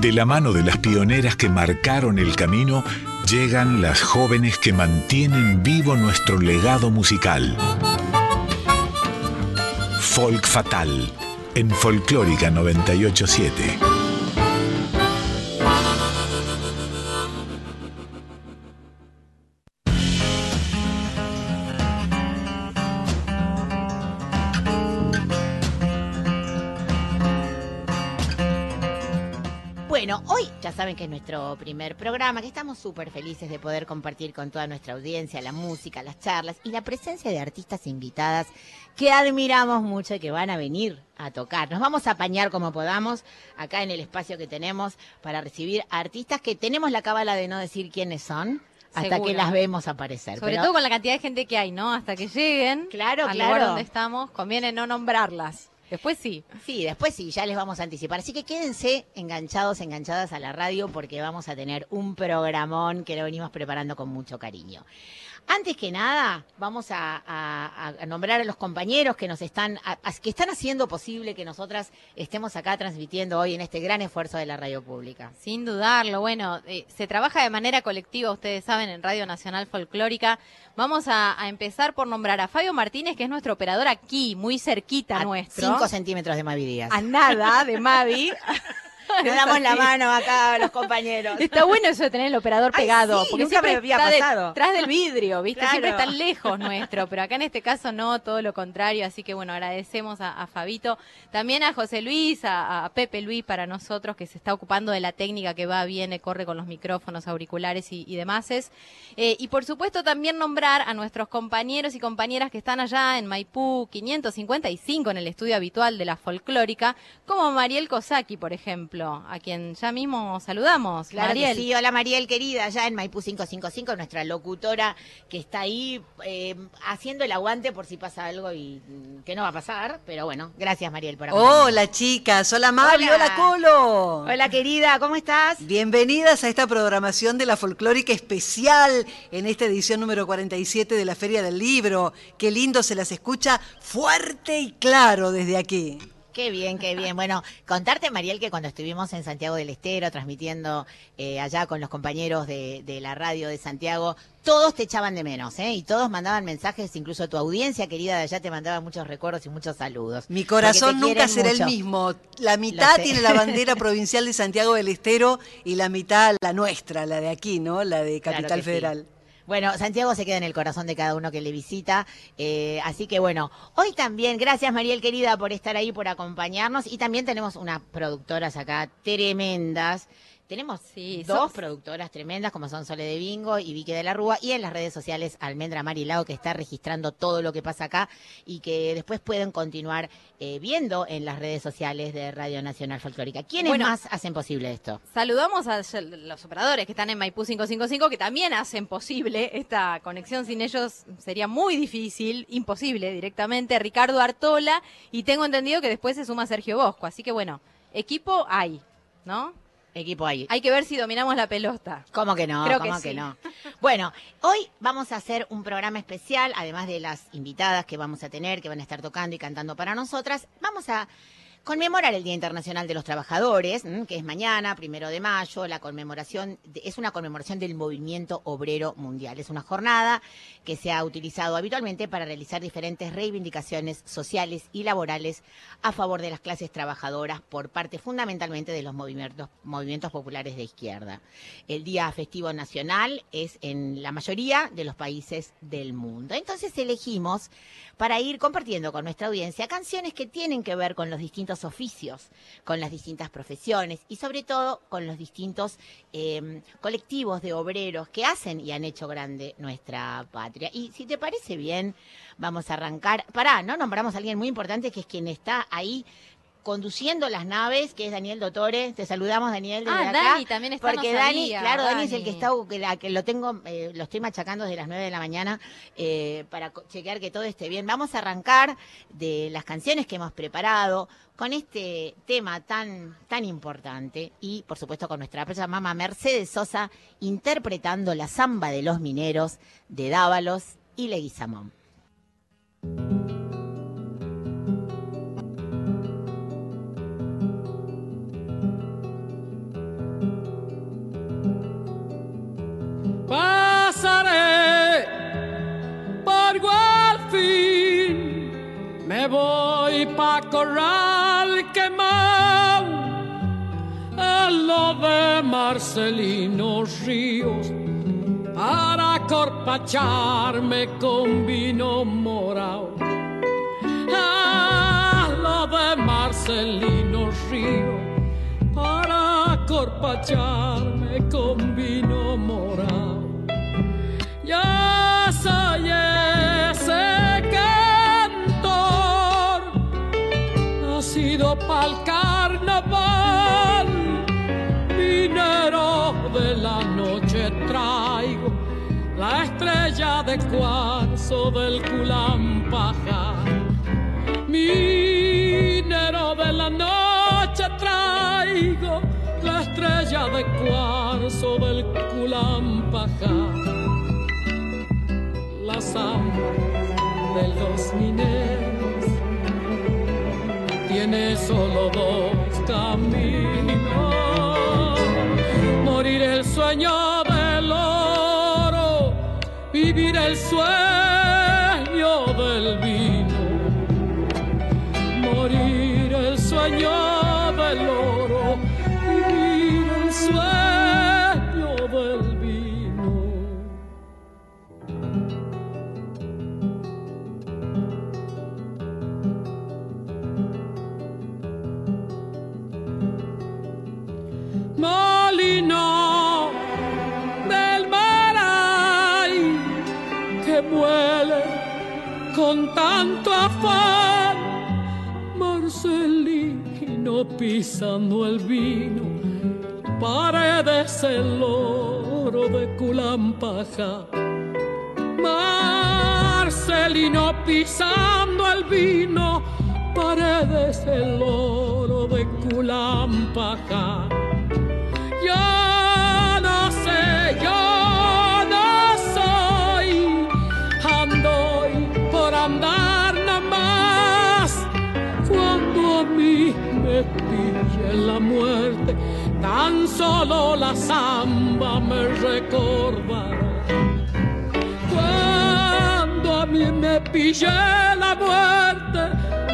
De la mano de las pioneras que marcaron el camino, llegan las jóvenes que mantienen vivo nuestro legado musical. Folk Fatal, en Folclórica 987. Saben que es nuestro primer programa, que estamos súper felices de poder compartir con toda nuestra audiencia la música, las charlas y la presencia de artistas invitadas que admiramos mucho y que van a venir a tocar. Nos vamos a apañar como podamos acá en el espacio que tenemos para recibir artistas que tenemos la cábala de no decir quiénes son hasta Seguro. que las vemos aparecer. Sobre Pero- todo con la cantidad de gente que hay, ¿no? Hasta que lleguen Claro, al claro. lugar donde estamos, conviene no nombrarlas. Después sí. Sí, después sí, ya les vamos a anticipar. Así que quédense enganchados, enganchadas a la radio porque vamos a tener un programón que lo venimos preparando con mucho cariño. Antes que nada, vamos a, a- a nombrar a los compañeros que nos están, a- que están haciendo posible que nosotras estemos acá transmitiendo hoy en este gran esfuerzo de la radio pública. Sin dudarlo, bueno, eh, se trabaja de manera colectiva, ustedes saben, en Radio Nacional Folclórica. Vamos a, empezar por nombrar a Fabio Martínez, que es nuestro operador aquí, muy cerquita nuestro. cinco centímetros de Mavi Díaz. a nada de Mavi. Nos damos la mano acá a los compañeros. Está bueno eso de tener el operador Ay, pegado, sí, porque nunca me siempre había está pasado. detrás del vidrio, ¿viste? Claro. Siempre está lejos nuestro, pero acá en este caso no, todo lo contrario, así que bueno, agradecemos a, a Fabito, también a José Luis, a, a Pepe Luis para nosotros, que se está ocupando de la técnica que va, viene, corre con los micrófonos, auriculares y, y demás. Eh, y por supuesto también nombrar a nuestros compañeros y compañeras que están allá en Maipú 555, en el estudio habitual de la folclórica, como Mariel Kosaki, por ejemplo, a quien ya mismo saludamos. Claro Mariel. que sí, hola Mariel querida, allá en Maipú 555, nuestra locutora que está ahí eh, haciendo el aguante por si pasa algo y mm, que no va a pasar, pero bueno, gracias Mariel por acompañarnos. Hola chicas, hola Mavi, Hola. hola, Colo. Hola querida, ¿cómo estás? Bienvenidas a esta programación de la folclórica especial en esta edición número 47 de la Feria del Libro. Qué lindo se las escucha fuerte y claro desde aquí. Qué bien, qué bien. Bueno, contarte, Mariel, que cuando estuvimos en Santiago del Estero transmitiendo eh, allá con los compañeros de, de la radio de Santiago, todos te echaban de menos, ¿eh? Y todos mandaban mensajes, incluso tu audiencia querida de allá te mandaba muchos recuerdos y muchos saludos. Mi corazón nunca será mucho. el mismo. La mitad tiene la bandera provincial de Santiago del Estero y la mitad la nuestra, la de aquí, ¿no? La de Claro Capital que sí. Bueno, Santiago se queda en el corazón de cada uno que le visita. eh, así que bueno, hoy también, gracias Mariel querida por estar ahí, por acompañarnos. Y también tenemos unas productoras acá tremendas. Tenemos Sí, dos sos- productoras tremendas como son Sole de Bingo y Vicky de la Rúa y en las redes sociales Almendra Marilao que está registrando todo lo que pasa acá y que después pueden continuar eh, viendo en las redes sociales de Radio Nacional Folclórica. ¿Quiénes Bueno. más hacen posible esto? Saludamos a los operadores que están en Maipú 555, que también hacen posible esta conexión. Sin ellos sería muy difícil, imposible directamente. Ricardo Artola, y tengo entendido que después se suma Sergio Bosco. Así que bueno, equipo hay, ¿no? Equipo ahí. Hay que ver si dominamos la pelota. ¿Cómo que no? Creo ¿Cómo que que, sí. no? Bueno, hoy vamos a hacer un programa especial, además de las invitadas que vamos a tener, que van a estar tocando y cantando para nosotras. Vamos a conmemorar el Día Internacional de los Trabajadores, que es mañana, primero de mayo. La conmemoración es una conmemoración del movimiento obrero mundial. Es una jornada que se ha utilizado habitualmente para realizar diferentes reivindicaciones sociales y laborales a favor de las clases trabajadoras por parte fundamentalmente de los movimientos populares de izquierda. El día festivo nacional es en la mayoría de los países del mundo. Entonces elegimos para ir compartiendo con nuestra audiencia canciones que tienen que ver con los distintos oficios, con las distintas profesiones y sobre todo con los distintos eh, colectivos de obreros que hacen y han hecho grande nuestra patria. Y si te parece bien, vamos a arrancar. Pará, no nombramos a alguien muy importante que es quien está ahí conduciendo las naves, que es Daniel Dotore. Te saludamos, Daniel, desde Ah, acá. Dani también está, Porque no Dani, sabía, claro, Dani, es el que está, que, la- que lo tengo, eh, lo estoy machacando desde las 9 de la mañana eh, para chequear que todo esté bien. Vamos a arrancar de las canciones que hemos preparado con este tema tan, tan importante y, por supuesto, con nuestra propia mamá Mercedes Sosa interpretando la samba de los mineros de Dávalos y Leguizamón. Corral quemado en lo de Marcelino Ríos para corpacharme con vino morado. A lo de Marcelino Ríos para corpacharme con vino morado. Ya soy nacido pa'l carnaval, minero de la noche traigo la estrella de cuarzo del Culampaja. Minero de la noche traigo la estrella de cuarzo del Culampaja. La samba de los mineros tiene solo dos caminos. Morir el sueño del oro, vivir el sueño Pisando el vino, paredes el oro de Culampaja. Marcelino pisando el vino, paredes el oro de Culampaja. Yo no sé, yo no soy, ando por andar me pille la muerte, tan solo la samba me recordará. Cuando a mí me pille la muerte,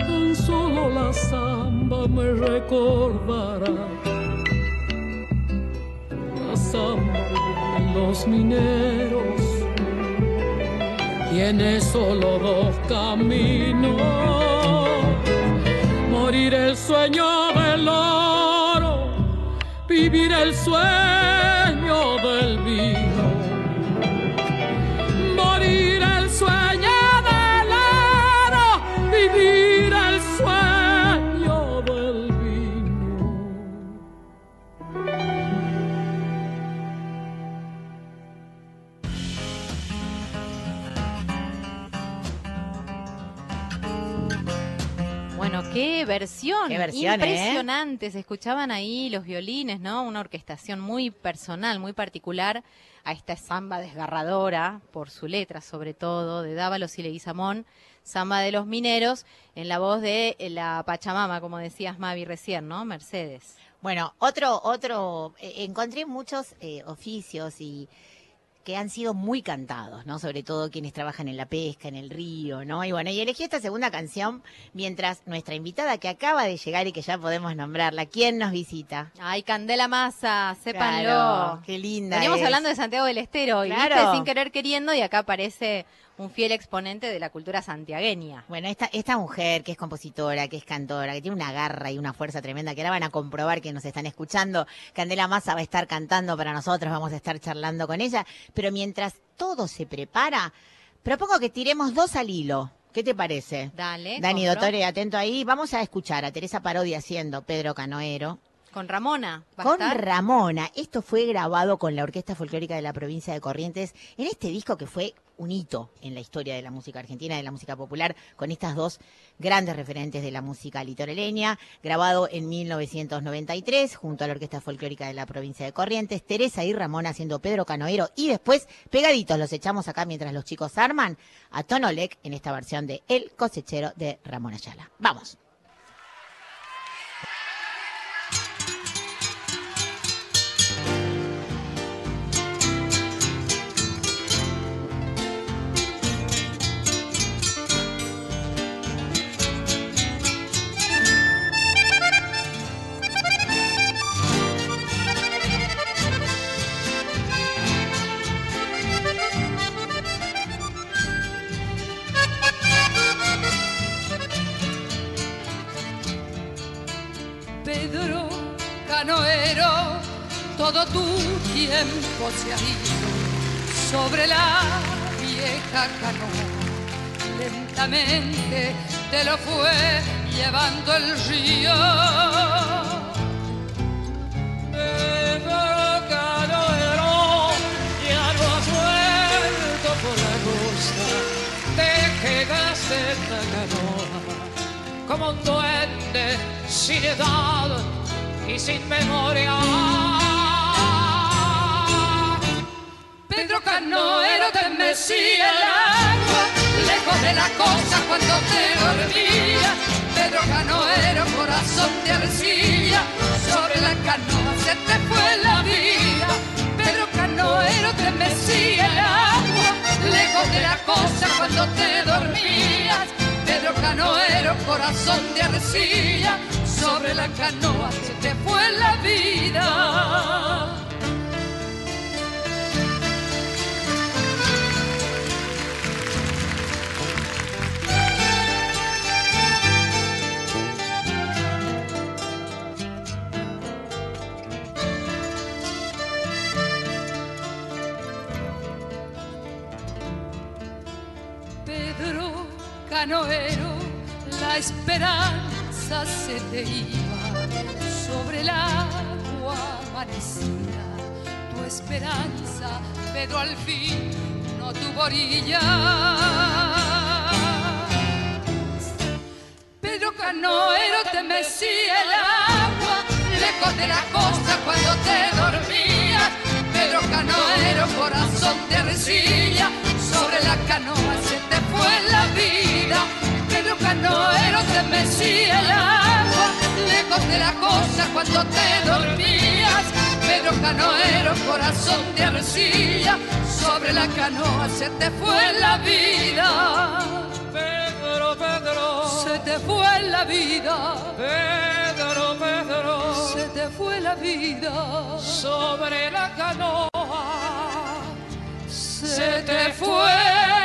tan solo la samba me recordará la samba de los mineros tiene solo dos caminos. Morir el sueño del oro, vivir el sueño del vino. Versión. Qué versión, ¿eh? Impresionante. Se escuchaban ahí los violines, ¿no? Una orquestación muy personal, muy particular a esta samba desgarradora, por su letra sobre todo, de Dávalos y Leguizamón, samba de los mineros, en la voz de eh, la Pachamama, como decías Mavi recién, ¿no? Mercedes. Bueno, otro, otro, eh, encontré muchos eh, oficios y que han sido muy cantados, ¿no? Sobre todo quienes trabajan en la pesca, en el río, ¿no? Y bueno, y elegí esta segunda canción mientras nuestra invitada que acaba de llegar y que ya podemos nombrarla, ¿quién nos visita? Ay, Candela Massa, sépanlo. Claro, qué linda Veníamos es. hablando de Santiago del Estero y Claro. viste, sin querer queriendo y acá aparece un fiel exponente de la cultura santiagueña. Bueno, esta, esta mujer que es compositora, que es cantora, que tiene una garra y una fuerza tremenda, que ahora van a comprobar que nos están escuchando. Candela Massa va a estar cantando para nosotros, vamos a estar charlando con ella. Pero mientras todo se prepara, propongo que tiremos dos al hilo. ¿Qué te parece? Dale. Dani compro. Dottore, atento ahí. Vamos a escuchar a Teresa Parodi haciendo Pedro Canoero. Con Ramona. ¿va a Con estar? Ramona. Esto fue grabado con la Orquesta Folclórica de la Provincia de Corrientes en este disco que fue un hito en la historia de la música argentina, de la música popular, con estas dos grandes referentes de la música litoraleña, grabado en 1993 junto a la Orquesta Folclórica de la Provincia de Corrientes, Teresa y Ramona haciendo Pedro Canoero y después pegaditos los echamos acá mientras los chicos arman a Tonolec en esta versión de El cosechero de Ramón Ayala. Vamos. Te lo fue llevando el río. Canoero, ya no has vuelto por la costa, te quedaste en la canoa como un duende sin edad y sin memoria. Pedro Canoero te mecía el agua, lejos de la costa cuando te dormía. Pedro Canoero, corazón de arcilla, sobre la canoa se te fue la vida. Pedro Canoero te mecía el agua, lejos de la costa cuando te dormías. Pedro Canoero, corazón de arcilla, sobre la canoa Canoero, la esperanza se te iba sobre el agua amanecida. Tu esperanza, Pedro, al fin no tuvo orilla. Pedro Canoero te mecía el agua, lejos de la costa cuando te dormías. Pedro Canoero, corazón de arcilla, sobre la canoa se te fue la vida. Pedro Canoero te mecía el agua, lejos de la costa cuando te dormías. Pedro Canoero, corazón de arcilla, sobre la canoa se te fue la vida. Pedro, Pedro, se te fue la vida. Pedro, Pedro, se te fue la vida. Sobre la canoa se te fue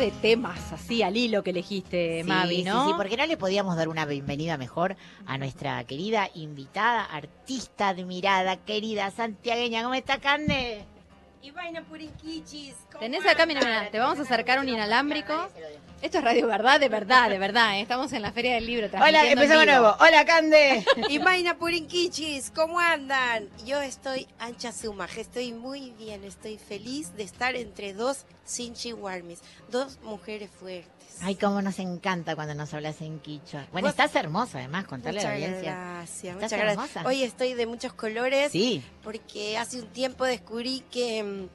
de temas así al hilo que elegiste, Sí, Mavi, ¿no? Sí, sí, porque no le podíamos dar una bienvenida mejor a nuestra querida invitada, artista admirada, querida santiagueña. ¿Cómo está, Cande? Y vaina purinquichis. ¿cómo Tenés acá, mira, mira, te vamos a acercar un inalámbrico. Esto es Radio Verdad, de verdad, de verdad. ¿eh? Estamos en la Feria del Libro. Hola, empezamos nuevo. Hola, Cande. Y vaina purinquichis, ¿cómo andan? Yo estoy ancha sumaje, estoy muy bien, estoy feliz de estar entre dos Sinchi Warmis, dos mujeres fuertes. Ay, cómo nos encanta cuando nos hablas en quichua. Bueno, Vos- estás hermosa, además, contarle a la Muchas audiencia. gracias, Estás muchas gracias. Hoy estoy de muchos colores Sí. porque hace un tiempo descubrí que, mm,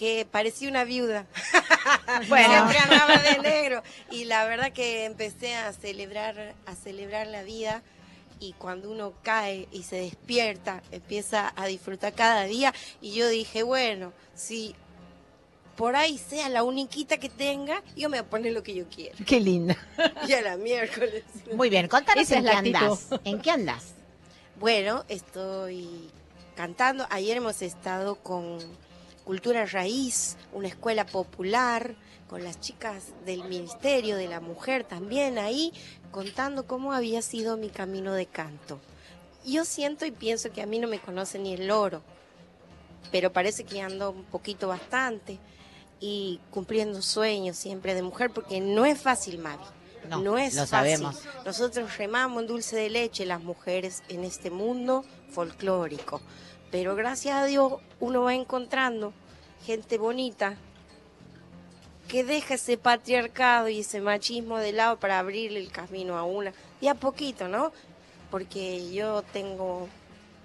que parecía una viuda. Bueno. Siempre andaba de negro. Y la verdad que empecé a celebrar, a celebrar la vida. Y cuando uno cae y se despierta, empieza a disfrutar cada día. Y yo dije, bueno, si por ahí sea la uniquita que tenga, yo me voy a poner lo que yo quiero. Qué linda. Y a la miércoles. Muy bien, contanos Esa en es qué andás. ¿En qué andás? Bueno, estoy cantando. Ayer hemos estado con Cultura Raíz, una escuela popular, con las chicas del Ministerio de la Mujer también ahí, contando cómo había sido mi camino de canto. Yo siento y pienso que a mí no me conoce ni el loro, pero parece que ando un poquito bastante y cumpliendo sueños siempre de mujer, porque no es fácil, Mavi. No, No, es lo fácil. sabemos. Nosotros remamos en dulce de leche las mujeres en este mundo folclórico. Pero gracias a Dios uno va encontrando gente bonita que deja ese patriarcado y ese machismo de lado para abrirle el camino a una. Y a poquito, ¿no? Porque yo tengo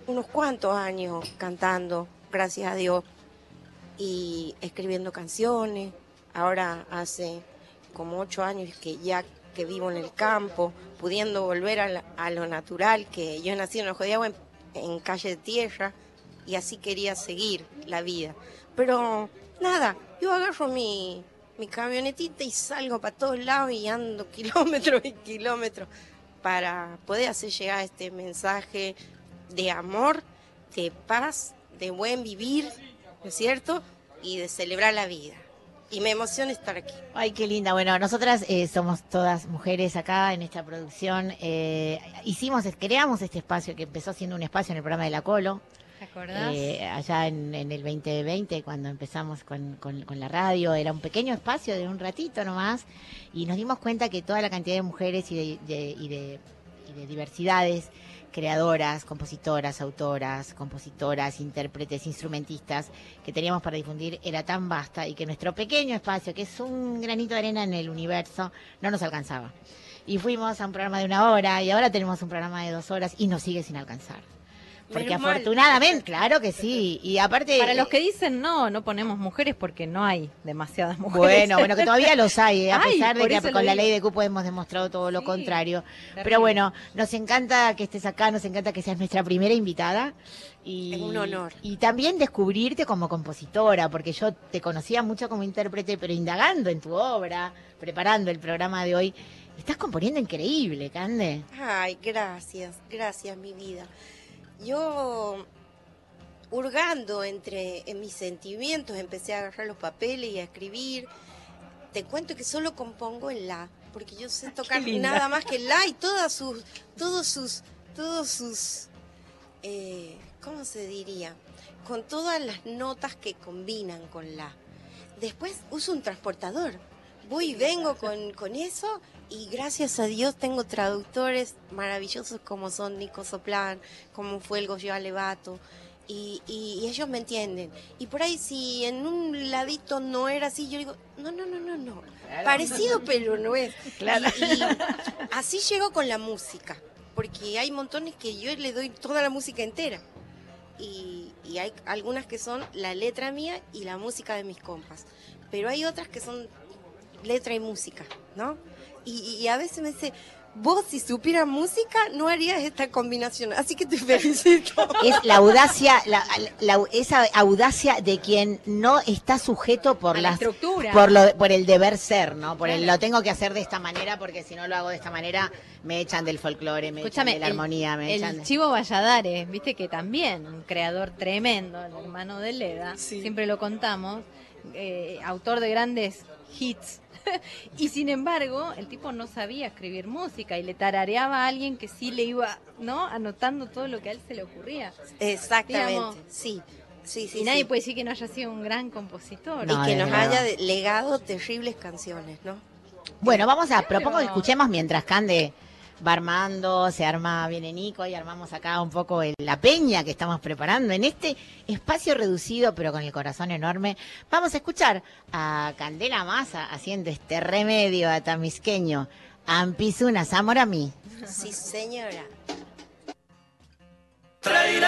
unos cuantos años cantando, gracias a Dios, y escribiendo canciones. Ahora hace como ocho años que ya que vivo en el campo, pudiendo volver a, lo natural, que yo nací en Ojo de Agua, en calle de tierra, y así quería seguir la vida. Pero nada, yo agarro mi, mi camionetita y salgo para todos lados y ando kilómetros y kilómetros para poder hacer llegar este mensaje de amor, de paz, de buen vivir, ¿no es cierto? Y de celebrar la vida. Y me emociona estar aquí. Ay, qué linda. Bueno, nosotras eh, somos todas mujeres acá en esta producción. Eh, hicimos, creamos este espacio que empezó siendo un espacio en el programa de La Colo, ¿Te eh, allá en, en el 2020, cuando empezamos con, la radio. Era un pequeño espacio de un ratito nomás. Y nos dimos cuenta que toda la cantidad de mujeres y de- y de- y de diversidades creadoras, compositoras, autoras, compositoras, intérpretes, instrumentistas que teníamos para difundir era tan vasta y que nuestro pequeño espacio, que es un granito de arena en el universo, no nos alcanzaba. Y fuimos a un programa de una hora y ahora tenemos un programa de dos horas y nos sigue sin alcanzar. Porque Menos mal. afortunadamente, claro que sí. Y aparte. Para los eh, que dicen no, no ponemos mujeres porque no hay demasiadas mujeres. Bueno, bueno, que todavía los hay, eh, a Ay, pesar de que con la digo. ley de cupo hemos demostrado todo lo Sí, contrario. terrible. Pero bueno, nos encanta que estés acá, nos encanta que seas nuestra primera invitada. Y, Es un honor. Y también descubrirte como compositora, porque yo te conocía mucho como intérprete, pero indagando en tu obra, preparando el programa de hoy, estás componiendo increíble, Cande. Ay, gracias, gracias, mi vida. Yo, hurgando entre en mis sentimientos, empecé a agarrar los papeles y a escribir. Te cuento que solo compongo en la, porque yo sé tocar linda. nada más que la y todas sus, todos sus, todos sus, eh, ¿cómo se diría? Con todas las notas que combinan con la. Después uso un transportador. Voy y vengo con, con eso y gracias a Dios tengo traductores maravillosos como son Nico Soplán, como fue el Goyo Alevato. Y, y- y ellos me entienden. Y por ahí si en un ladito no era así, yo digo, no, no, no, no, no. Parecido pero no es. Claro. Y, y así llego con la música, porque hay montones que yo le doy toda la música entera. Y, y hay algunas que son la letra mía y la música de mis compas. Pero hay otras que son letra y música, ¿no? Y, y a veces me dice, vos si supieras música no harías esta combinación. Así que te felicito. Es la audacia, la, la- esa audacia de quien no está sujeto por A la las estructura. por lo, por el deber ser, ¿no? Por el lo tengo que hacer de esta manera porque si no lo hago de esta manera me echan del folclore, me echan de la el- armonía, me el echan. de- Chivo Valladares, viste que también, un creador tremendo, el hermano de Leda, Sí. siempre lo contamos, eh, autor de grandes hits. y sin embargo, el tipo no sabía escribir música y le tarareaba a alguien que sí le iba, ¿no? Anotando todo lo que a él se le ocurría. Exactamente, Digamos, sí. Sí, sí, y nadie sí. puede decir que no haya sido un gran compositor. No, y que nos verdad. haya legado terribles canciones, ¿no? Bueno, vamos a, propongo que escuchemos mientras Cande va armando, se arma, viene Nico y armamos acá un poco el- la peña que estamos preparando en este espacio reducido pero con el corazón enorme. Vamos a escuchar a Candela Massa haciendo este remedio a tamisqueño. Ampizuna, Zamora a mí. Sí, señora. Ucosiris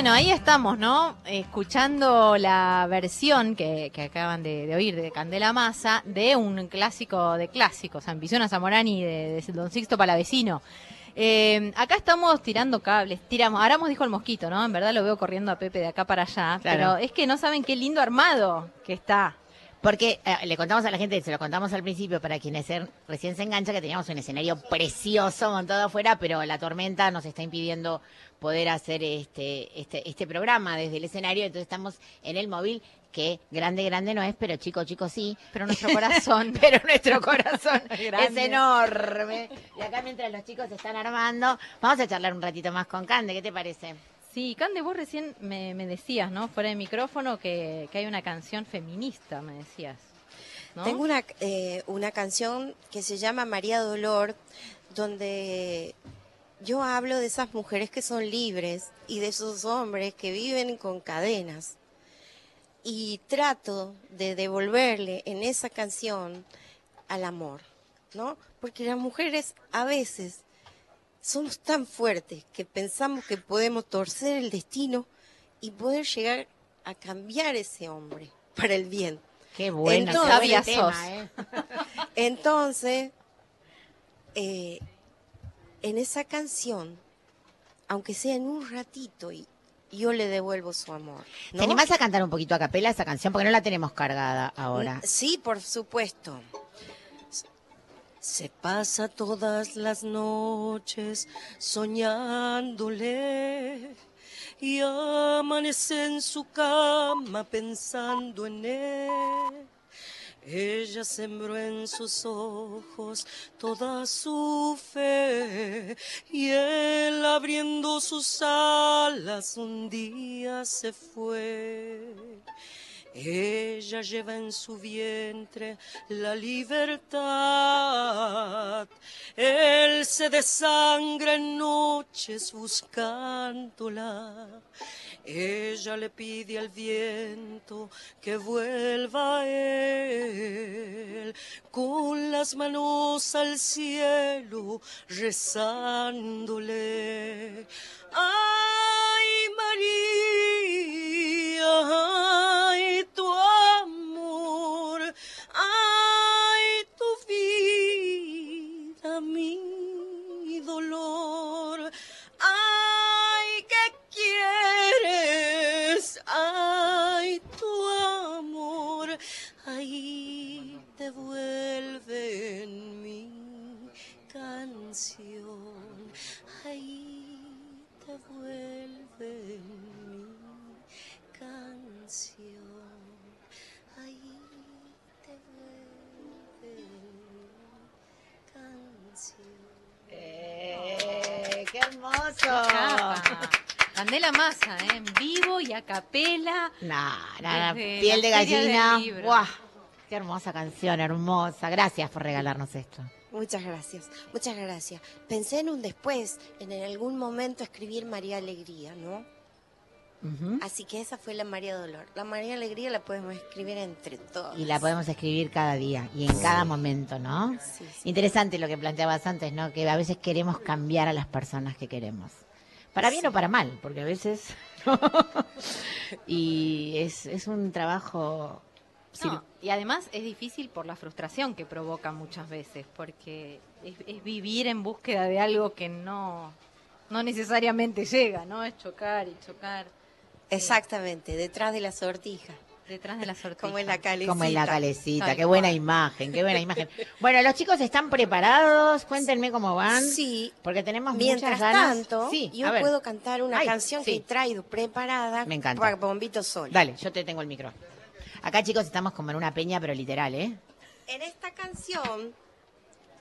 Bueno, ahí estamos, ¿no? Escuchando la versión que, que acaban de, de oír de Candela Massa de un clásico de clásicos, Ambición a Zamorani de, de Don Sixto Palavecino. Eh, acá estamos tirando cables, tiramos, Aramos dijo el mosquito, ¿no? En verdad lo veo corriendo a Pepe de acá para allá, Claro. pero es que no saben qué lindo armado que está. Porque eh, le contamos a la gente, se lo contamos al principio para quienes er- recién se enganchan, que teníamos un escenario precioso montado afuera, pero la tormenta nos está impidiendo poder hacer este, este, este programa desde el escenario, entonces estamos en el móvil, que grande, grande no es, pero chico, chico sí. Pero nuestro corazón. pero nuestro corazón es enorme. Y acá mientras los chicos se están armando, vamos a charlar un ratito más con Cande, ¿qué te parece? Sí, Cande, vos recién me, decías, ¿no? Fuera de micrófono que, que hay una canción feminista, me decías. Tengo una, eh, una canción que se llama María Dolor, donde yo hablo de esas mujeres que son libres y de esos hombres que viven con cadenas. Y trato de devolverle en esa canción al amor, ¿no? Porque las mujeres a veces somos tan fuertes que pensamos que podemos torcer el destino y poder llegar a cambiar ese hombre para el bien. Qué bueno, Entonces- qué tema, sos. ¿eh? Entonces, eh, en esa canción, aunque sea en un ratito, y yo le devuelvo su amor. ¿no? ¿Te animás a cantar un poquito a capela esa canción? Porque no la tenemos cargada ahora. Sí, por supuesto. Se pasa todas las noches soñándole y amanece en su cama pensando en él. Ella sembró en sus ojos toda su fe y él abriendo sus alas un día se fue. Ella lleva en su vientre la libertad. Él se desangra en noches buscándola. Ella le pide al viento que vuelva a él con las manos al cielo rezándole. Ay María, ay tu Candela Massa, ¿eh? en vivo y a capela. Nah, nah, piel de gallina. ¡Guau! Qué hermosa canción, hermosa. Gracias por regalarnos esto. Muchas gracias, muchas gracias. Pensé en un después, en algún momento escribir María Alegría, ¿no? Así que esa fue la María Dolor. La María Alegría la podemos escribir entre todos. Y la podemos escribir cada día y en cada momento, ¿no? Sí, sí. Interesante lo que planteabas antes, ¿no? Que a veces queremos cambiar a las personas que queremos. Para bien o para mal, porque a veces... y es, es un trabajo... No, y además es difícil por la frustración que provoca muchas veces, porque es, es vivir en búsqueda de algo que no, no necesariamente llega, ¿no? Es chocar y chocar Exactamente, detrás de la sortija, detrás de la sortija. como en la calecita. Como en la calecita, Tal qué buena imagen, qué buena imagen. Bueno, los chicos están preparados, cuéntenme cómo van. Sí, Porque tenemos mientras muchas ganas. tanto, sí, yo puedo cantar una Ay, canción sí. que he traído preparada Me encanta. para Bombito Sol. Dale, yo te tengo el micro. Acá, chicos, estamos como en una peña, pero literal, ¿eh? En esta canción,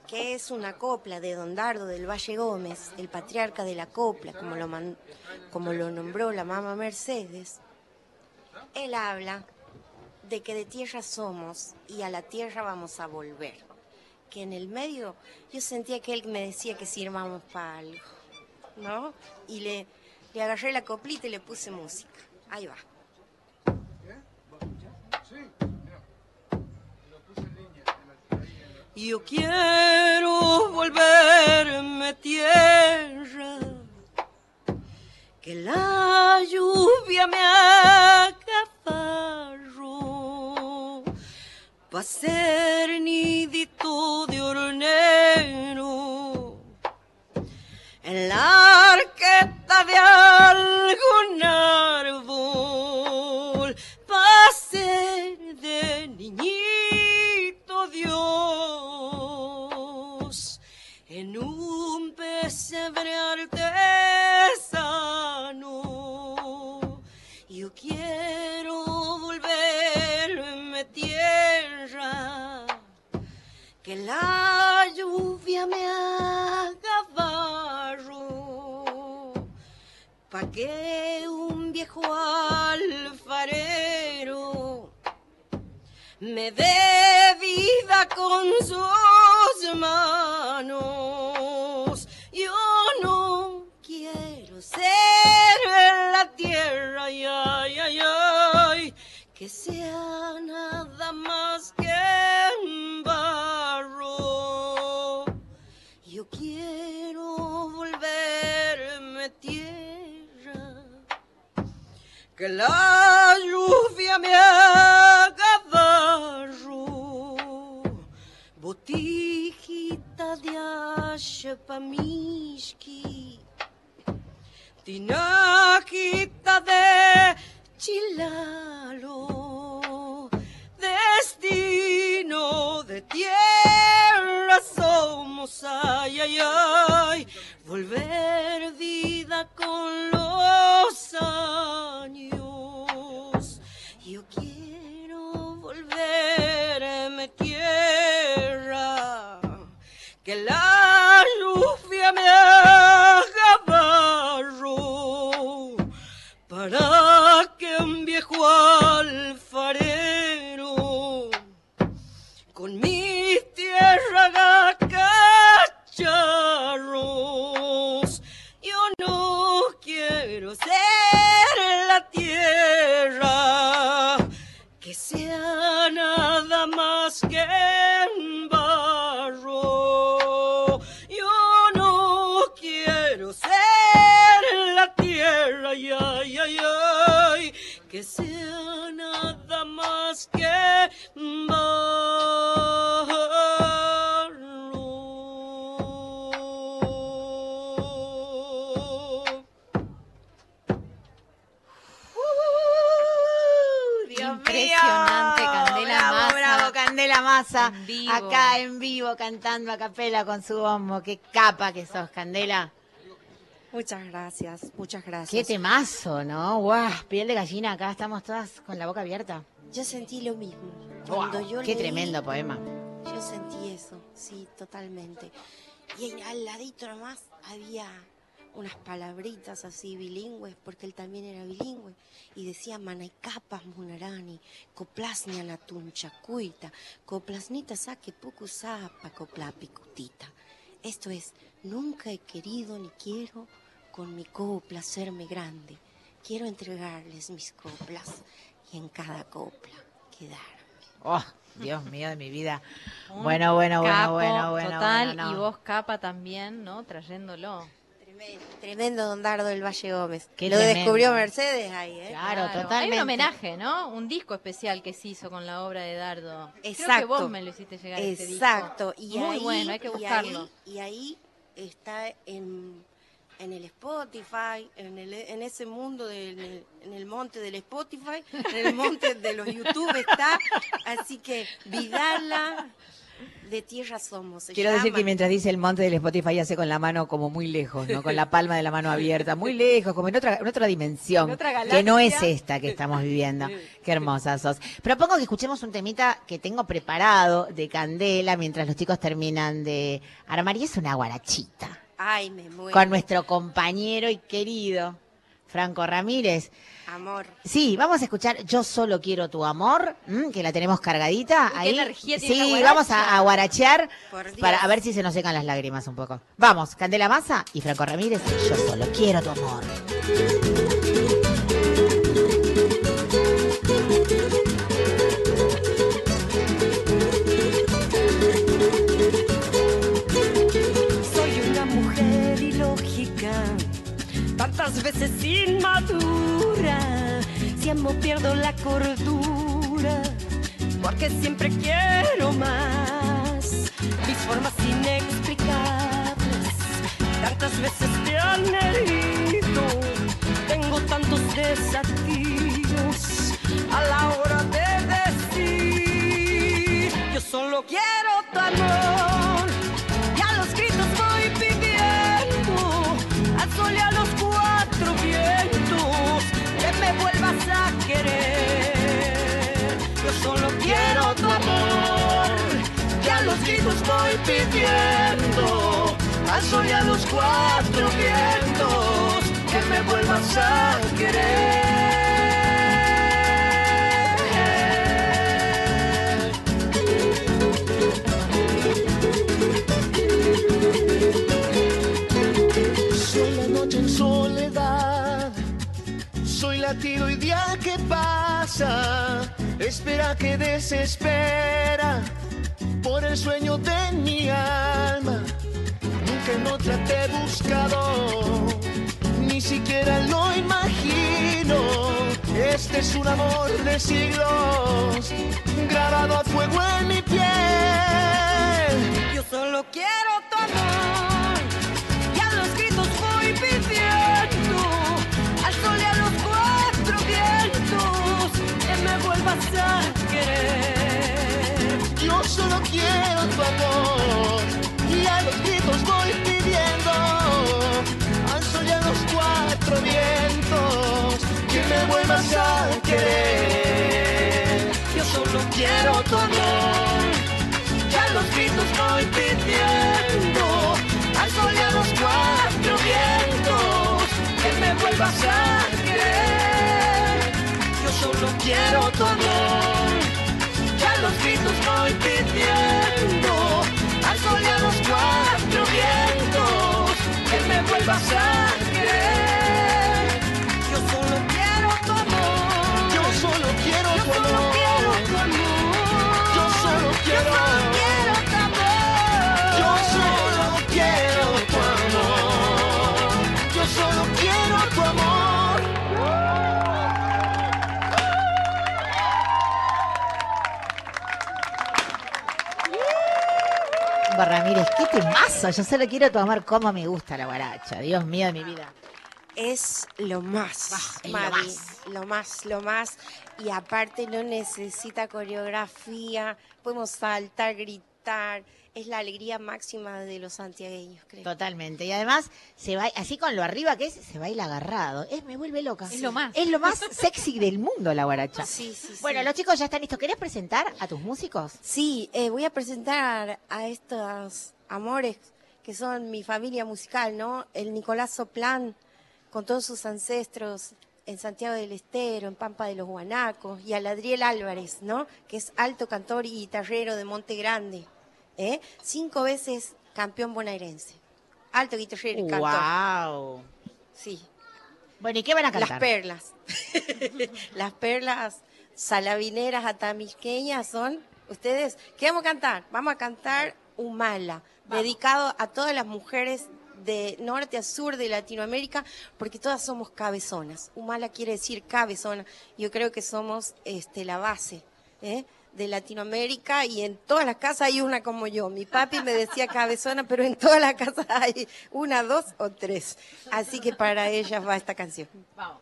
que es una copla de Don Dardo del Valle Gómez, el patriarca de la copla, como lo, man- como lo nombró la mamá Mercedes, él habla de que de tierra somos y a la tierra vamos a volver. Que en el medio yo sentía que él me decía que sirvamos para algo, ¿no? Y le, le agarré la coplita y le puse música. Ahí va. Yo quiero volverme tierra, que la lluvia me acaparró pa' ser nidito de hornero. En la arqueta de algún árbol pesebre artesano. Yo quiero volverme tierra, que la lluvia me haga barro, pa' que un viejo alfarero me dé vida con sus manos. Ser la tierra, ay, ay, ay, ay, que sea nada más que barro. Yo quiero volverme tierra que la lluvia me haga barro, botijita de ashpamishki, tinajita de chilalo, destino de tierra somos, ay, ay, ay, volver vida con los años. Yo quiero volverme tierra, que la lluvia me haga para que un viejo alfarero con mi tierra haga cacharros. Yo no quiero ser la tierra que sea En vivo. Acá en vivo, cantando a capela con su bombo. Qué capa que sos, Candela. Muchas gracias, muchas gracias. Qué temazo, ¿no? Guau, piel de gallina. Acá estamos todas con la boca abierta. Yo sentí lo mismo. Cuando Guau, yo qué leí, tremendo poema. Yo sentí eso, sí, totalmente. Y al ladito nomás había unas palabritas así bilingües, porque él también era bilingüe, y decía manaicapas munarani, coplasnia la tunchacuita, coplasnita saque pucusapa, coplapicutita. Esto es, nunca he querido ni quiero con mi copla hacerme grande. Quiero entregarles mis coplas y en cada copla quedarme. Oh, Dios mío de mi vida. Un Bueno, bueno, bueno, capo bueno, bueno. Total, bueno, no. y vos capa también, ¿no? Trayéndolo. Tremendo, tremendo Don Dardo del Valle Gómez. Qué Lo tremendo. descubrió Mercedes ahí, ¿eh? Claro, Hay totalmente. un homenaje, ¿no? Un disco especial que se hizo con la obra de Dardo. Creo que Exacto. vos me lo hiciste llegar este disco. Exacto. Y Muy ahí, bueno, hay que y buscarlo. ahí- Y ahí, está en, en el Spotify, en, el, en ese mundo, del, en el monte del Spotify, en el monte de los YouTube está. Así que Vidala de Tierra Somos. Quiero decir que mientras dice el monte del Spotify hace con la mano como muy lejos, ¿no? Con la palma de la mano abierta, muy lejos, como en otra, en otra dimensión, En otra que no es esta que estamos viviendo. Qué hermosa sos. Propongo que escuchemos un temita que tengo preparado de Candela mientras los chicos terminan de armar y es una guarachita Ay, me muero. con nuestro compañero y querido Franco Ramírez. Amor. Sí, vamos a escuchar Yo solo quiero tu amor, ¿m? que la tenemos cargadita. Uy, qué energía tiene sí, vamos a, a guarachear para a ver si se nos secan las lágrimas un poco. Vamos, Candela Massa y Franco Ramírez, Yo solo quiero tu amor. Tantas veces inmadura, siempre pierdo la cordura, porque siempre quiero más, mis formas inexplicables, tantas veces te han herido, tengo tantos desafíos a la hora de decir, yo solo quiero tu amor, yo solo quiero tu amor, y a los gritos voy pidiendo, al sol y a los cuatro vientos, que me vuelvas a querer. Soy latido y día que pasa, espera que desespera por el sueño de mi alma. Nunca en otra te he buscado, ni siquiera lo imagino. Este es un amor de siglos, grabado a fuego en mi piel. Yo solo quiero quiero tu Ramírez, qué temazo. Yo solo quiero tomar como me gusta la guaracha. Dios mío de mi vida. Es lo más, Ah, lo más. lo más, lo más. Y aparte no necesita coreografía, podemos saltar, gritar. Es la alegría máxima de los santiagueños, creo. Totalmente. Y además, se va, así con lo arriba que es, se baila agarrado. Es, me vuelve loca. Es lo más. Es lo más sexy del mundo la guaracha. Sí, sí, sí. Bueno, los chicos ya están listos. ¿Querés presentar a tus músicos? Sí, eh, voy a presentar a estos amores que son mi familia musical, ¿no? El Nicolás Soplán, con todos sus ancestros en Santiago del Estero, en Pampa de los Guanacos, y al Adriel Álvarez, ¿no? Que es alto cantor y guitarrero de Monte Grande, ¿eh? Cinco veces campeón bonaerense. Alto guitarrero y cantor. ¡Wow! Sí, Bueno, ¿y qué van a cantar? las perlas. Las perlas salavineras atamisqueñas son ustedes. ¿Qué vamos a cantar? Vamos a cantar Humala, dedicado a todas las mujeres de norte a sur de Latinoamérica, porque todas somos cabezonas. Humala quiere decir cabezona. Yo creo que somos este, la base ¿eh? De Latinoamérica y en todas las casas hay una como yo. Mi papi me decía cabezona, pero en todas las casas hay una, dos o tres. Así que para ellas va esta canción. Cuando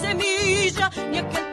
semilla ni aquel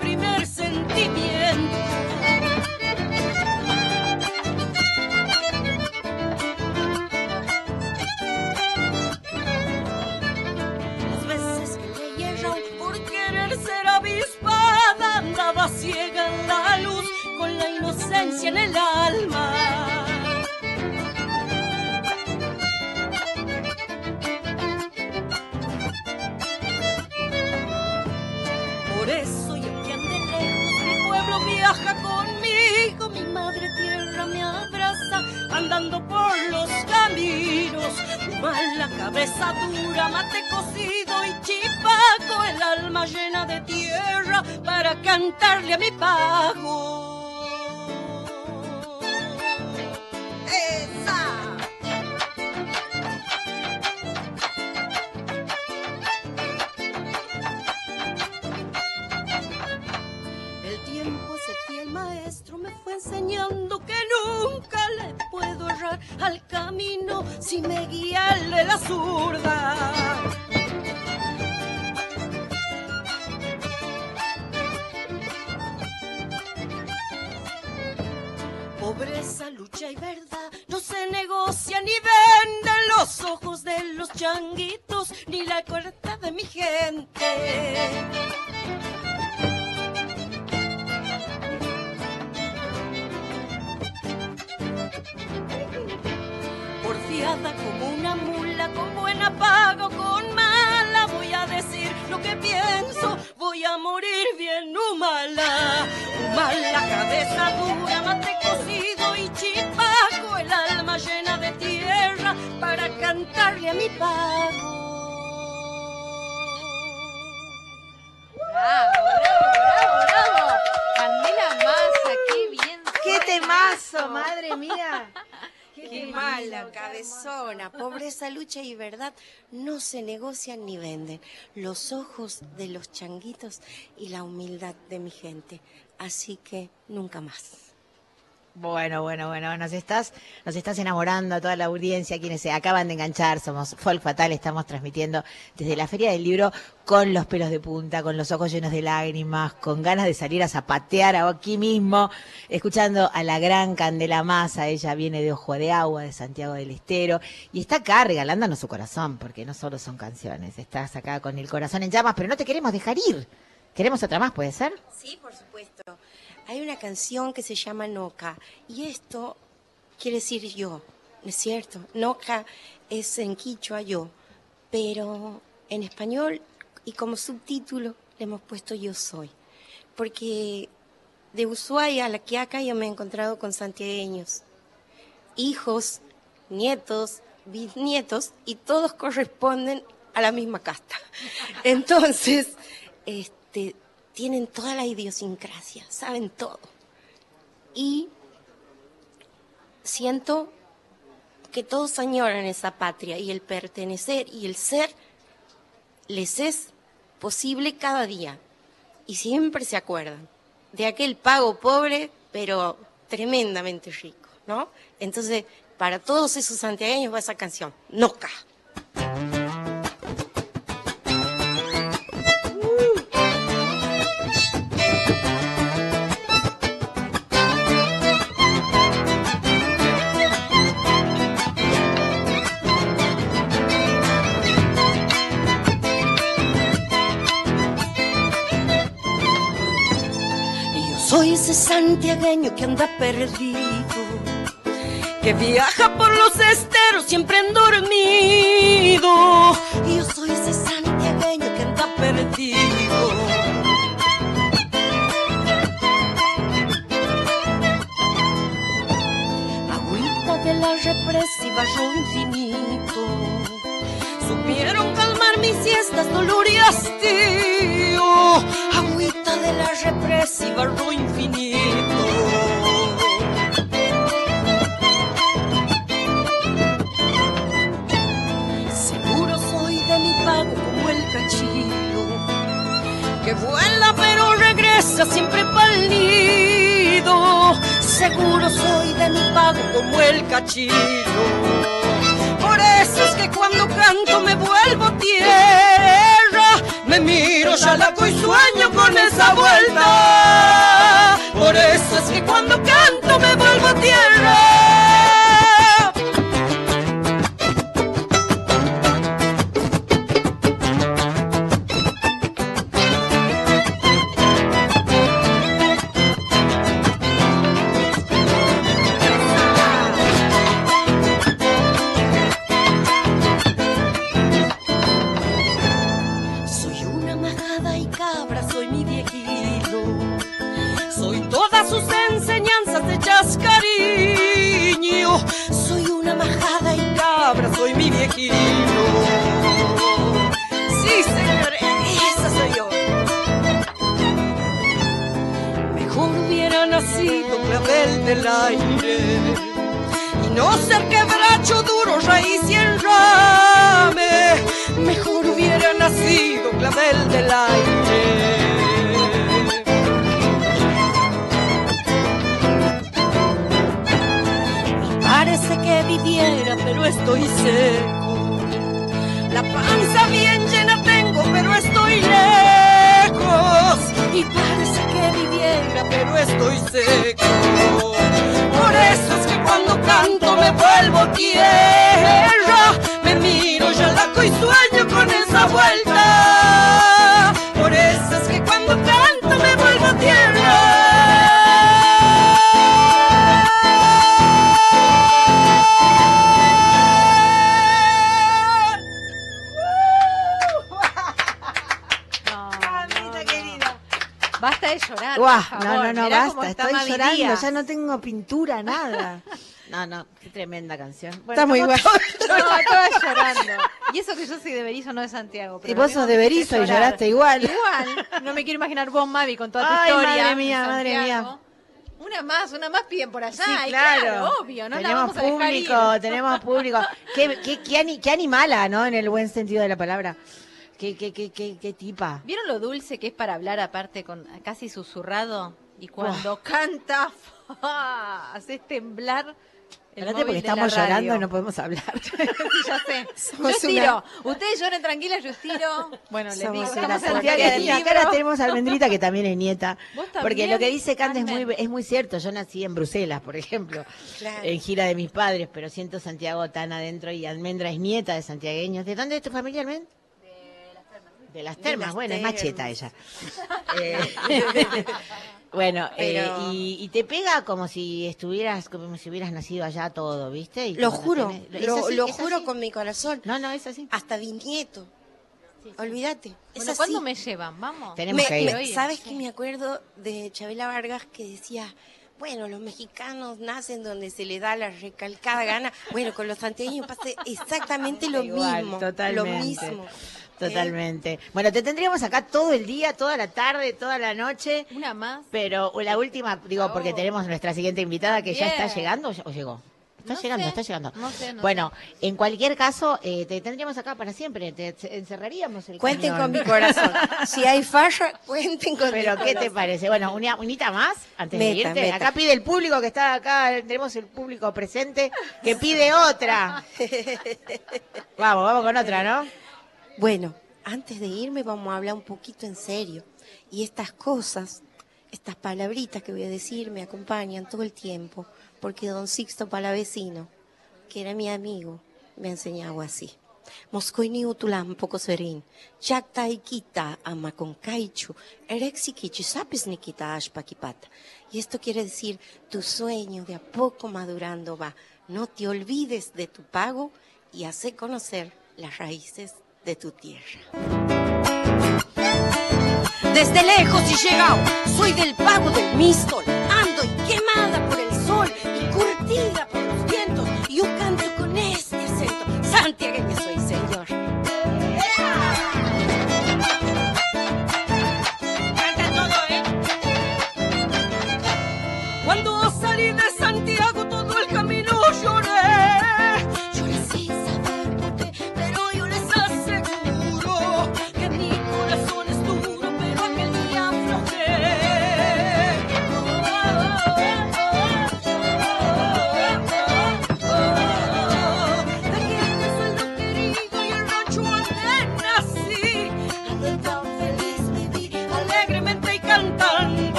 Cabeza dura, mate cocido y chipaco, el alma llena de tierra para cantarle a mi pago. ¡Esa! El tiempo ese fiel maestro me fue enseñando que nunca le puedo errar al camino si me guía la zurda. Y verdad no se negocian ni venden. Los ojos de los changuitos y la humildad de mi gente. Así que nunca más. Bueno, bueno, bueno, nos estás, nos estás enamorando a toda la audiencia, quienes se acaban de enganchar, somos Folk Fatal, estamos transmitiendo desde la Feria del Libro con los pelos de punta, con los ojos llenos de lágrimas, con ganas de salir a zapatear aquí mismo, escuchando a la gran Candela Massa, ella viene de Ojo de Agua, de Santiago del Estero, y está acá regalándonos su corazón, porque no solo son canciones, estás acá con el corazón en llamas, pero no te queremos dejar ir. ¿Queremos otra más, puede ser? Sí, por supuesto. Hay una canción que se llama Noca y esto quiere decir yo, ¿no es cierto? Noca es en quichua yo, pero en español y como subtítulo le hemos puesto yo soy, porque de Ushuaia a la Quiaca yo me he encontrado con santiagueños, hijos, nietos, bisnietos y todos corresponden a la misma casta. Entonces, este, tienen toda la idiosincrasia, saben todo. Y siento que todos añoran esa patria y el pertenecer y el ser les es posible cada día. Y siempre se acuerdan de aquel pago pobre, pero tremendamente rico, ¿no? Entonces, para todos esos santiagueños va esa canción, Noca. Soy ese santiagueño que anda perdido, que viaja por los esteros siempre en dormido. Y yo soy ese santiagueño que anda perdido. Agüita de la represa y barro infinito. Supieron calmar mis siestas, dolor y hastío. De la represa y barro infinito. Seguro soy de mi pago como el cachillo, que vuela pero regresa siempre pa'l nido. Seguro soy de mi pago como el cachillo. Por eso es que cuando canto me vuelvo tierra, me miro chalaco y sueño con esa vuelta. Por eso es que cuando canto me vuelvo tierra. Estoy seco. La panza bien llena tengo, pero estoy lejos. Y parece que viviera, pero estoy seco. Por eso es que cuando canto me vuelvo tierra. Me miro ya laco y sueño con esa vuelta. No, no, no, basta. Estoy llorando, ya no tengo pintura, nada. No, no, qué tremenda canción. Bueno, Está muy bueno. No, estaba llorando. Y eso que yo soy de Berizo, no de Santiago. pero Y vos sos de Berizo y lloraste igual. Igual. No me quiero imaginar vos, Mavi, con toda tu Ay, historia. madre mía, madre Santiago. Una más, una más piden por allá. Sí, y claro. obvio, no la tenemos vamos a dejar público, ir. tenemos público. Qué, qué, qué, ani- qué animala, ¿no? En el buen sentido de la palabra. Qué, qué, qué, qué, qué tipa. ¿Vieron lo dulce que es para hablar aparte con casi susurrado? Y cuando canta, haces temblar Espérate porque estamos llorando y no podemos hablar. Sí, ya sé. Yo Somos estiro. Ustedes lloren tranquilas, yo estiro. Bueno, les Somos digo, una estamos en la acá tenemos a Almendrita, que también es nieta. ¿Vos Porque también, lo que dice Canta es muy, es muy cierto. Yo nací en Bruselas, por ejemplo, Claro. en gira de mis padres, pero siento Santiago tan adentro y Almendra es nieta de santiagueños. ¿De dónde es tu familia, Almendra? De las termas. las bueno, es macheta ella. Eh, bueno, eh, y, y te pega como si estuvieras, como si hubieras nacido allá todo, ¿viste? Y Lo juro, tenés- ¿es lo, así? lo ¿Es juro así? con mi corazón. No, no, es así. Hasta bisnieto. Olvídate. Es Bueno, así. ¿cuándo me llevan? Vamos. Tenemos Me- que ir. me- ¿Sabes que me acuerdo de Chabela Vargas que decía, bueno, los mexicanos nacen donde se les da la recalcada gana? Bueno, con los santiagueños pasa exactamente lo Igual, mismo. totalmente. Lo mismo. Totalmente. Bueno, te tendríamos acá todo el día, toda la tarde, toda la noche. Una más. Pero la última, digo, porque tenemos nuestra siguiente invitada que ya está llegando o llegó. Está No llegando, sé, está llegando. no sé, no bueno, en cualquier caso, eh, te tendríamos acá para siempre. Te encerraríamos el Cuenten con mi corazón. Si hay falla, cuenten con Pero, mi ¿qué te parece? Bueno, una unita más antes de irte. meta. Acá pide el público que está acá, tenemos el público presente que pide otra. Vamos, vamos con otra, ¿no? Bueno, antes de irme vamos a hablar un poquito en serio. Y estas cosas, estas palabritas que voy a decir me acompañan todo el tiempo, porque don Sixto Palavecino, que era mi amigo, me enseñaba así. Moscoini utulam poco serín, chacta ikita ama con caichu, erexikichi sapes nikita ashpakipata. Y esto quiere decir, tu sueño de a poco madurando va. No te olvides de tu pago y hace conocer las raíces de tu tierra. Desde lejos y llegado, soy del pago del Mistol. Ando y quemada por el sol y curtida por los vientos. Y yo canto con este acento. Santiagueña soy, señor.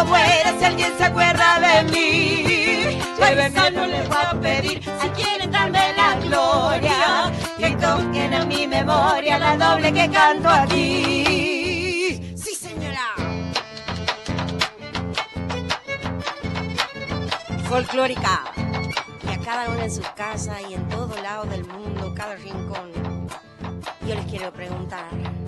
Yo muera, si alguien se acuerda de mí, paisano les voy a pedir si quieren darme la gloria, que toquen a mi memoria la doble que canto aquí. Sí, señora. folclórica. Y a cada uno en su casa y en todo lado del mundo, cada rincón. Yo les quiero preguntar, ¿qué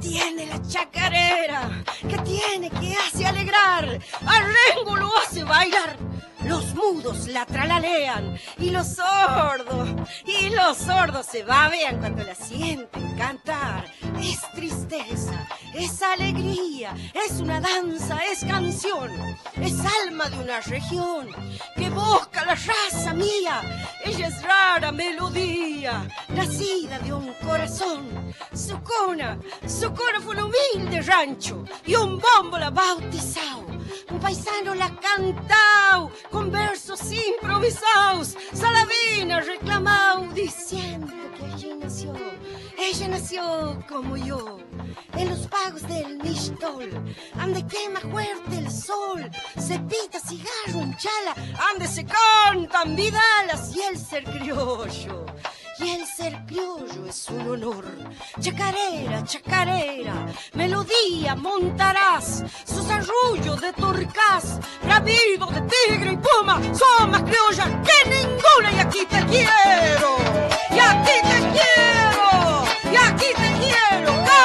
tiene la chacarera? ¿Qué tiene que hace alegrar? Al rengo lo hace bailar. Los mudos la tralalean y los sordos, y los sordos se babean cuando la sienten cantar. Es tristeza, es alegría, es una danza, es canción, es alma de una región que busca la raza mía. Ella es rara melodía, nacida de un corazón. Su cuna, su cuna fue un humilde rancho y un bombo la bautizado. Un paisano la cantao con versos improvisados. Saladina reclamao diciendo que allí nació. Ella nació como yo, en los pagos del Mistol, ande quema fuerte el sol, se pita cigarro en chala, ande se cantan vidalas y el ser criollo. Y el ser criollo es un honor. Chacarera, chacarera, melodía montarás, sus arrullos de torcas, rabido de tigre y puma, son más criollas que ninguna y aquí te quiero. Y aquí te quiero. Y aquí te quiero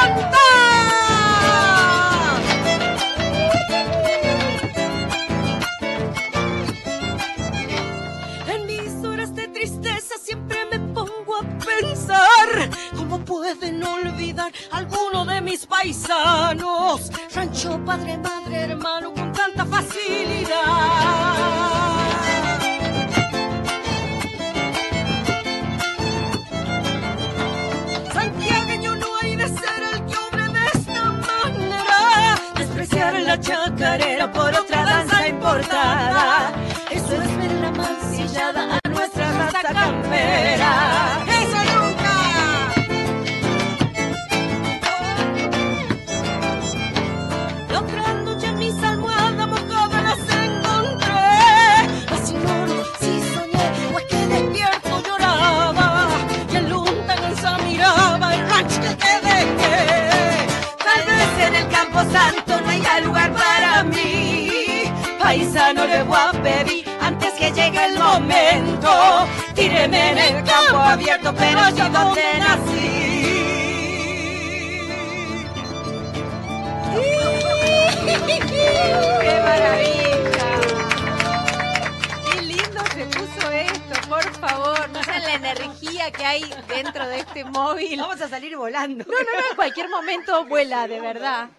dentro de este móvil. Vamos a salir volando. No, no, no, en cualquier momento vuela, de verdad.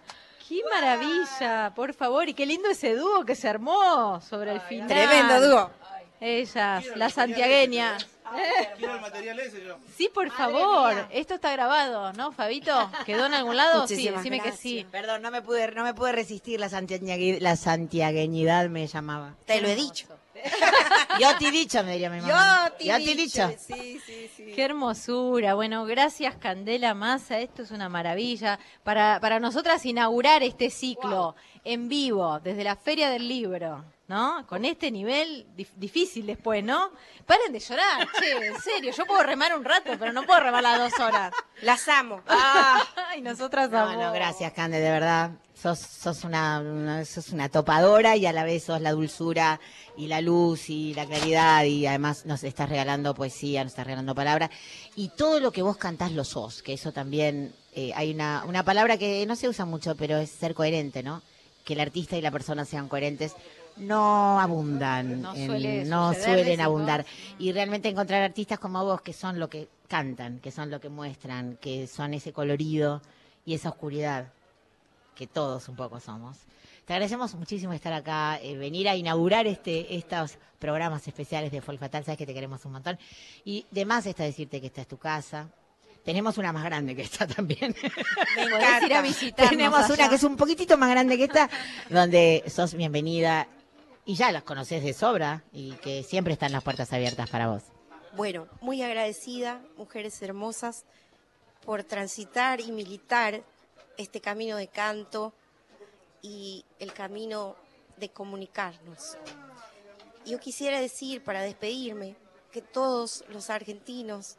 ¡Qué maravilla! Por favor, y qué lindo ese dúo que se armó sobre el final. Tremendo dúo. Ellas, las santiagueñas. Quiero el material ese yo. Sí, por favor. Esto está grabado, ¿no, Fabito? ¿Quedó en algún lado? Sí, decime que sí. Perdón, no me pude, no me pude resistir, la, santiagueñi- la santiagueñidad me llamaba. Te lo he dicho. Yo te he dicho, me diría mi mamá. Yo te Yo te dicho. Sí, sí, sí. Qué hermosura. Bueno, gracias Candela Massa. Esto es una maravilla. Para, para nosotras inaugurar este ciclo en vivo, desde la Feria del Libro, ¿no? Con este nivel dif- difícil después, ¿no? Paren de llorar, che, en serio. Yo puedo remar un rato, pero no puedo remar las dos horas. Las amo. y nosotras No, amamos. no, gracias, Cande, de verdad. Sos, sos, una, una- sos una topadora y a la vez sos la dulzura y la luz y la claridad y además nos estás regalando poesía, nos estás regalando palabras. Y todo lo que vos cantás lo sos, que eso también eh, hay una, una palabra que no se usa mucho, pero es ser coherente, ¿no? Que el artista y la persona sean coherentes. No abundan, No en- suelen abundar. Y realmente encontrar artistas como vos que son lo que cantan, que son lo que muestran, que son ese colorido y esa oscuridad que todos un poco somos. Te agradecemos muchísimo estar acá, eh, venir a inaugurar este estos programas especiales de Folk Fatal, sabes que te queremos un montón. Y de más está decirte que esta es tu casa. Tenemos una más grande que esta también. Me ir a visitarnos Tenemos allá. una que es un poquitito más grande que esta, donde sos bienvenida y ya las conoces de sobra y que siempre están las puertas abiertas para vos. Bueno, muy agradecida, mujeres hermosas, por transitar y militar este camino de canto y el camino de comunicarnos. Yo quisiera decir, para despedirme, que todos los argentinos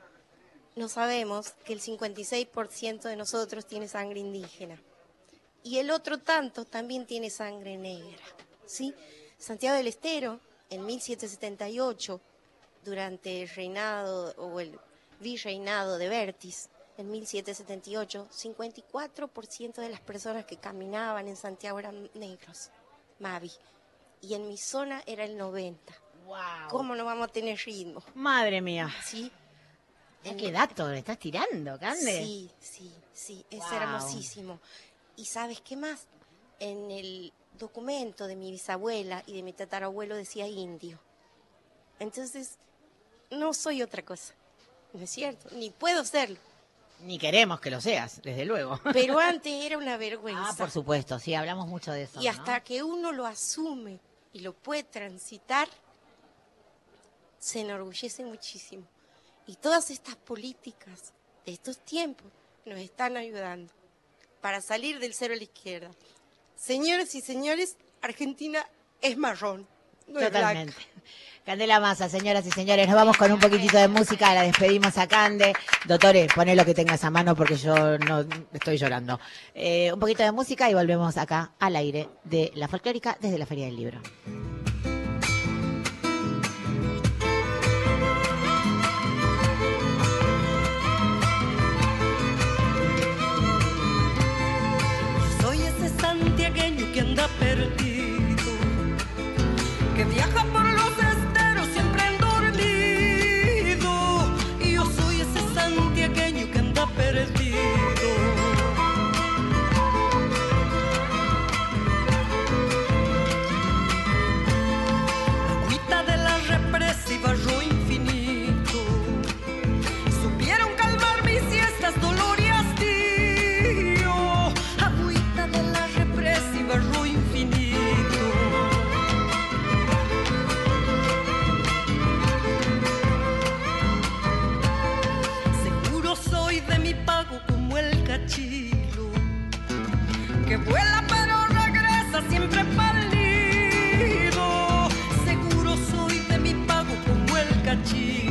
no sabemos que el 56% de nosotros tiene sangre indígena. Y el otro tanto también tiene sangre negra. ¿sí? Santiago del Estero, en 1778, durante el reinado o el virreinado de Vértiz, en 1778, 54% de las personas que caminaban en Santiago eran negros, Mavi. Y en mi zona era el 90%. Wow. ¿Cómo no vamos a tener ritmo? Madre mía. ¿Sí? ¿Qué dato le estás tirando, Cande? Sí, sí, sí, es Wow. hermosísimo. ¿Y sabes qué más? En el documento de mi bisabuela y de mi tatarabuelo decía indio. Entonces, no soy otra cosa, ¿no es cierto? Ni puedo serlo. Ni queremos que lo seas, desde luego. Pero antes era una vergüenza. Ah, por supuesto, sí, hablamos mucho de eso. Y ¿no? hasta que uno lo asume y lo puede transitar, se enorgullece muchísimo. Y todas estas políticas de estos tiempos nos están ayudando para salir del cero a la izquierda. Señoras y señores, Argentina es marrón, no es. Totalmente. Candela Massa, señoras y señores, nos vamos con un poquitito de música, la despedimos a Cande. Doctores, poné lo que tengas a mano porque yo no estoy llorando. Eh, un poquito de música y volvemos acá al aire de la folclórica desde la Feria del Libro. Perdido, que viaja por los esteros siempre endormido. Y yo soy ese santiagueño que anda perdido. Que vuela pero regresa siempre pálido. Seguro soy de mi pago como el cachilo.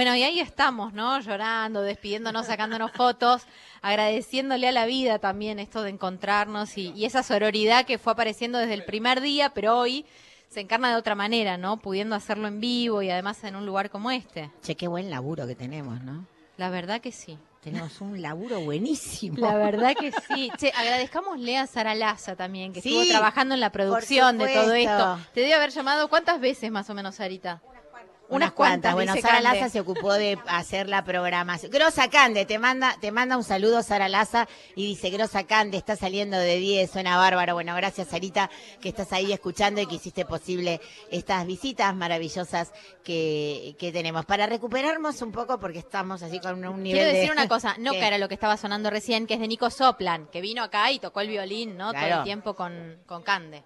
Bueno, y ahí estamos, ¿no? Llorando, despidiéndonos, sacándonos fotos, agradeciéndole a la vida también esto de encontrarnos y, y esa sororidad que fue apareciendo desde el primer día, pero hoy se encarna de otra manera, ¿no? Pudiendo hacerlo en vivo y además en un lugar como este. Che, qué buen laburo que tenemos, ¿no? La verdad que sí. Tenemos un laburo buenísimo. La verdad que sí. Che, agradezcámosle a Sara Laza también, que Sí, estuvo trabajando en la producción de todo esto. Te debe haber llamado, ¿cuántas veces más o menos, Sarita? Unas cuantas. Bueno, Sara Cande. Laza se ocupó de hacer la programación. Grosa Cande, te manda, te manda un saludo Sara Laza y dice, Grosa Cande está saliendo de 10, suena bárbaro. Bueno, gracias Sarita que estás ahí escuchando y que hiciste posible estas visitas maravillosas que, que tenemos. Para recuperarnos un poco, porque estamos así con un nivel Quiero decir de- una cosa, no que era lo que estaba sonando recién, que es de Nico Soplan, que vino acá y tocó el violín, ¿no? Todo el tiempo con, con Cande.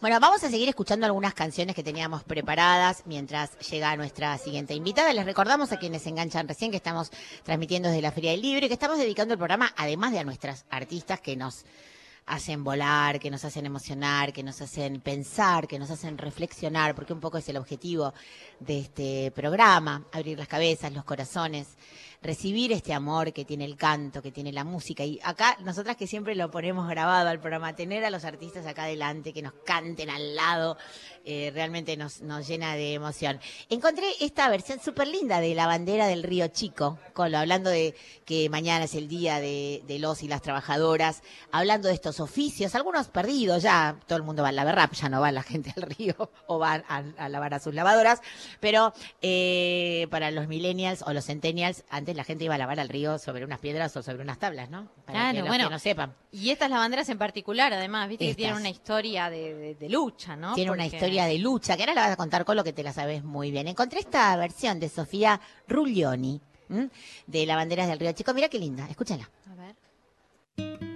Bueno, vamos a seguir escuchando algunas canciones que teníamos preparadas mientras llega nuestra siguiente invitada. Les recordamos a quienes se enganchan recién que estamos transmitiendo desde la Feria del Libro y que estamos dedicando el programa, además de a nuestras artistas que nos hacen volar, que nos hacen emocionar, que nos hacen pensar, que nos hacen reflexionar, porque un poco es el objetivo de este programa, abrir las cabezas, los corazones, recibir este amor que tiene el canto, que tiene la música. Y acá, nosotras que siempre lo ponemos grabado al programa, tener a los artistas acá adelante, que nos canten al lado, eh, realmente nos, nos llena de emoción. Encontré esta versión súper linda de La Bandera del Río Chico, con lo, hablando de que mañana es el día de, los y las trabajadoras, hablando de estos oficios, algunos perdidos ya, todo el mundo va al lavar ya no va la gente al río o va a, a lavar a sus lavadoras, pero eh, para los millennials o los centennials, antes la gente iba a lavar al río sobre unas piedras o sobre unas tablas, ¿no? Para Claro, que los bueno. que no sepan. Y estas lavanderas en particular, además, viste que tienen una historia de, de- de lucha, ¿no? Tiene una historia de lucha, que ahora la vas a contar con lo que te la sabes muy bien. Encontré esta versión de Sofía Ruglioni, ¿m? de La Banderas del Río Chico. Mira qué linda, escúchala. A ver.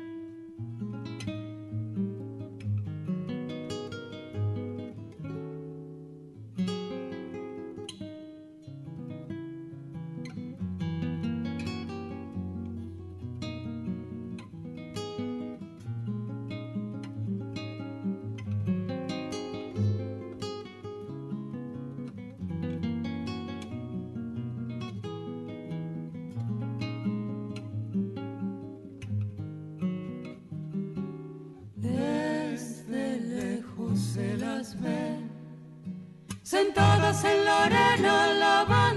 Sentadas en la arena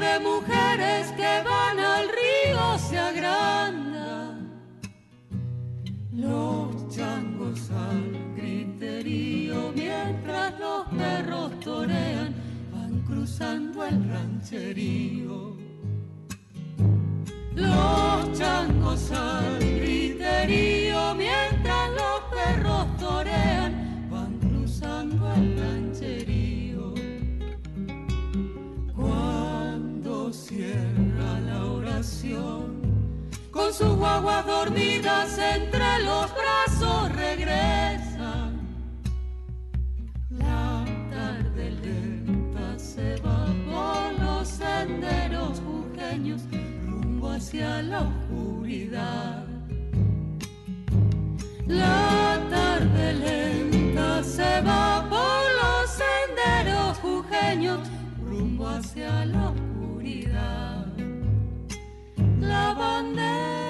de mujeres que van al río se agranda. Los changos al griterío mientras los perros torean van cruzando el rancherío. Los changos al sus guaguas dormidas entre los brazos regresan. La tarde lenta se va por los senderos jujeños rumbo hacia la oscuridad. La tarde lenta se va por los senderos jujeños rumbo hacia la oscuridad. La bandera,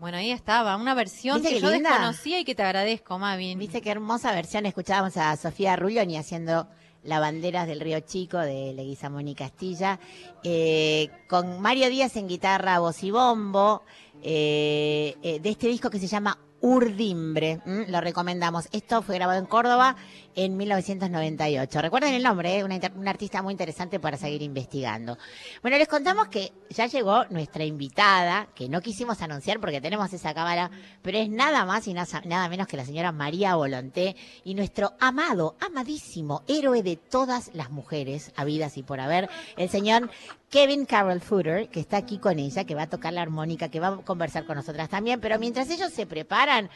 Bueno, ahí estaba, una versión ¿Viste que yo linda? desconocía y que te agradezco, Mavi. Viste qué hermosa versión. Escuchábamos a Sofía Rulloni haciendo la banderas del Río Chico de Leguizamón y Castilla, eh, con Mario Díaz en guitarra, voz y bombo, eh, eh, de este disco que se llama Urdimbre. ¿m? Lo recomendamos. Esto fue grabado en Córdoba en 1998. Recuerden el nombre, ¿eh? una, artista muy interesante para seguir investigando. Bueno, les contamos que ya llegó nuestra invitada, que no quisimos anunciar porque tenemos esa cámara, pero es nada más y nada menos que la señora María Volonté y nuestro amado, amadísimo héroe de todas las mujeres habidas y por haber, el señor Kevin Carroll Footer, que está aquí con ella, que va a tocar la armónica, que va a conversar con nosotras también. Pero mientras ellos se preparan,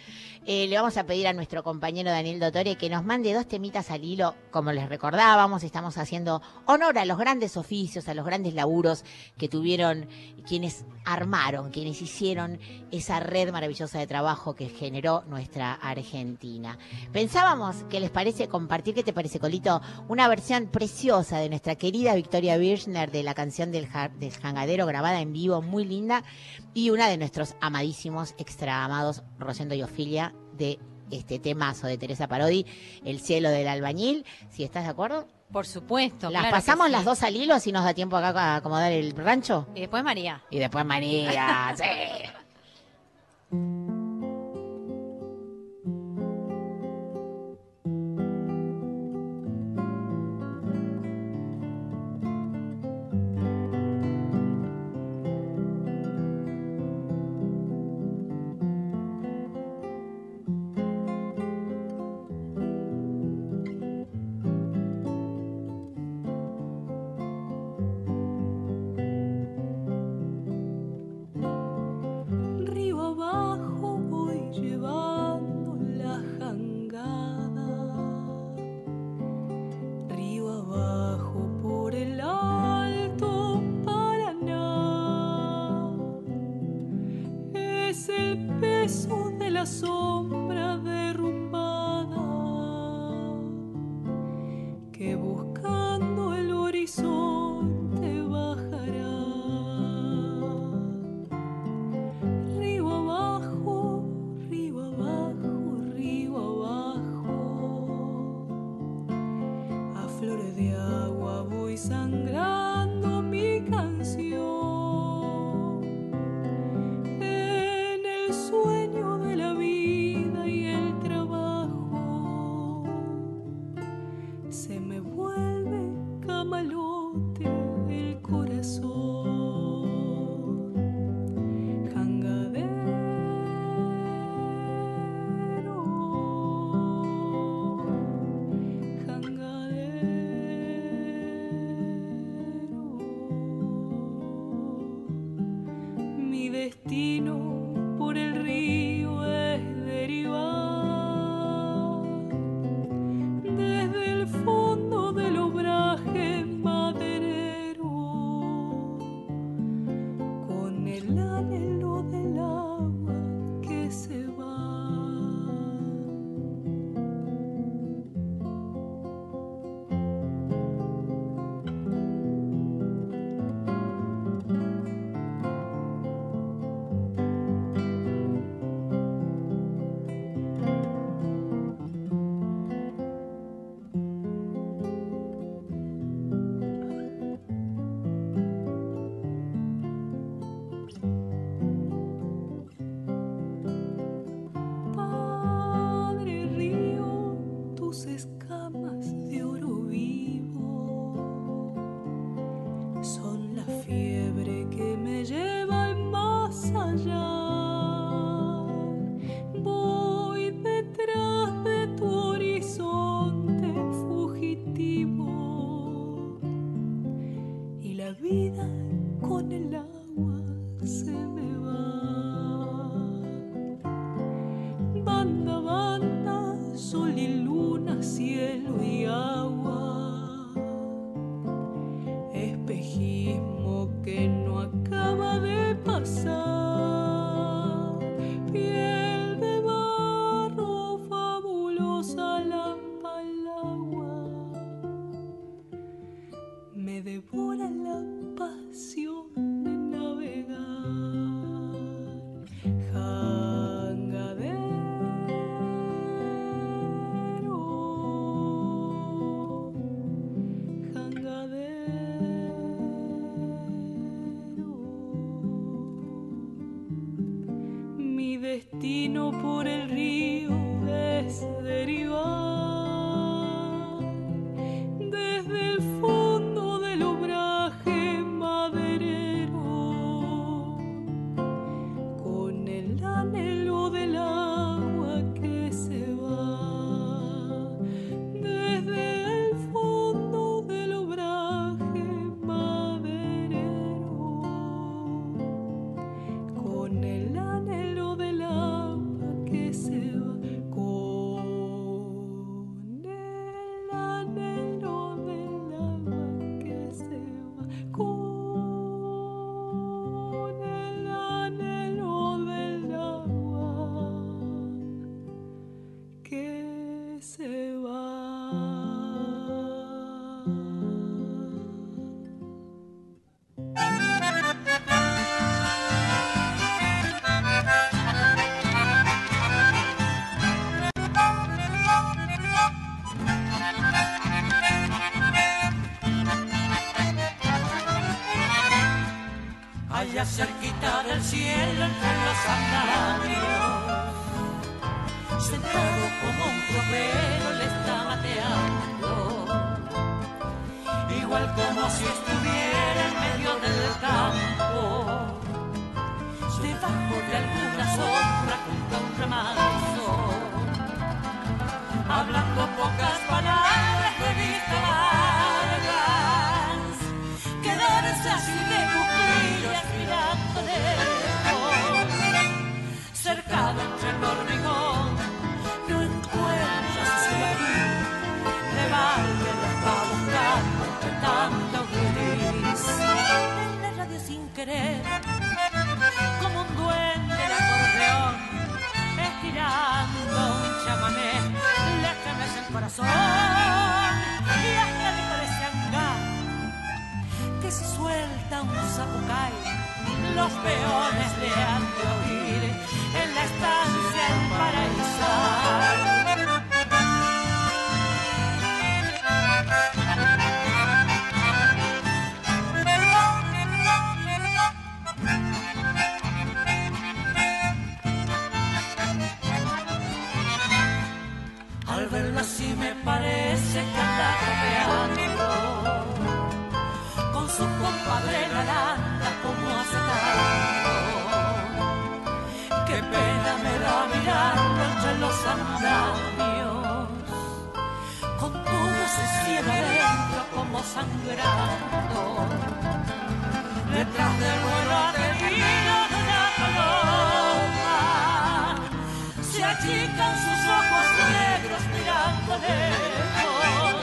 eh, le vamos a pedir a nuestro compañero Daniel Dottore que nos mande dos temitas al hilo. Como les recordábamos, estamos haciendo honor a los grandes oficios, a los grandes laburos que tuvieron quienes armaron, quienes hicieron esa red maravillosa de trabajo que generó nuestra Argentina. Pensábamos que les parece compartir, ¿qué te parece, Colito? Una versión preciosa de nuestra querida Victoria Birchner de la canción del, ja- del jangadero grabada en vivo, muy linda, y una de nuestros amadísimos, extra amados, Rosendo y Ofilia, de este temazo de Teresa Parodi, El cielo del albañil, si estás de acuerdo. Por supuesto. Las claro pasamos sí. las dos al hilo si nos da tiempo acá a acomodar el rancho. Y después María. Y después María, sí. Qué pena me da mirarlo entre los andamios, con todo ese cielo adentro como sangrando. Detrás del vuelo atrevido de una paloma, se achican sus ojos negros mirando lejos.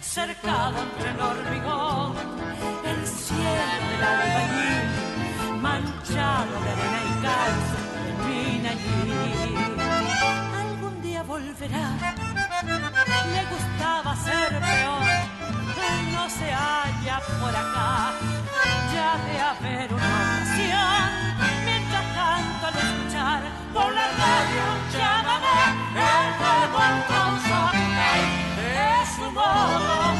Cercado entre el hormigón, el cielo del albañil, manchado de arena allí. Algún día volverá, le gustaba ser peor, no se halla por acá, ya de haber una ocasión, mientras tanto al escuchar por la radio un llamamé, el fuego encontró es su modo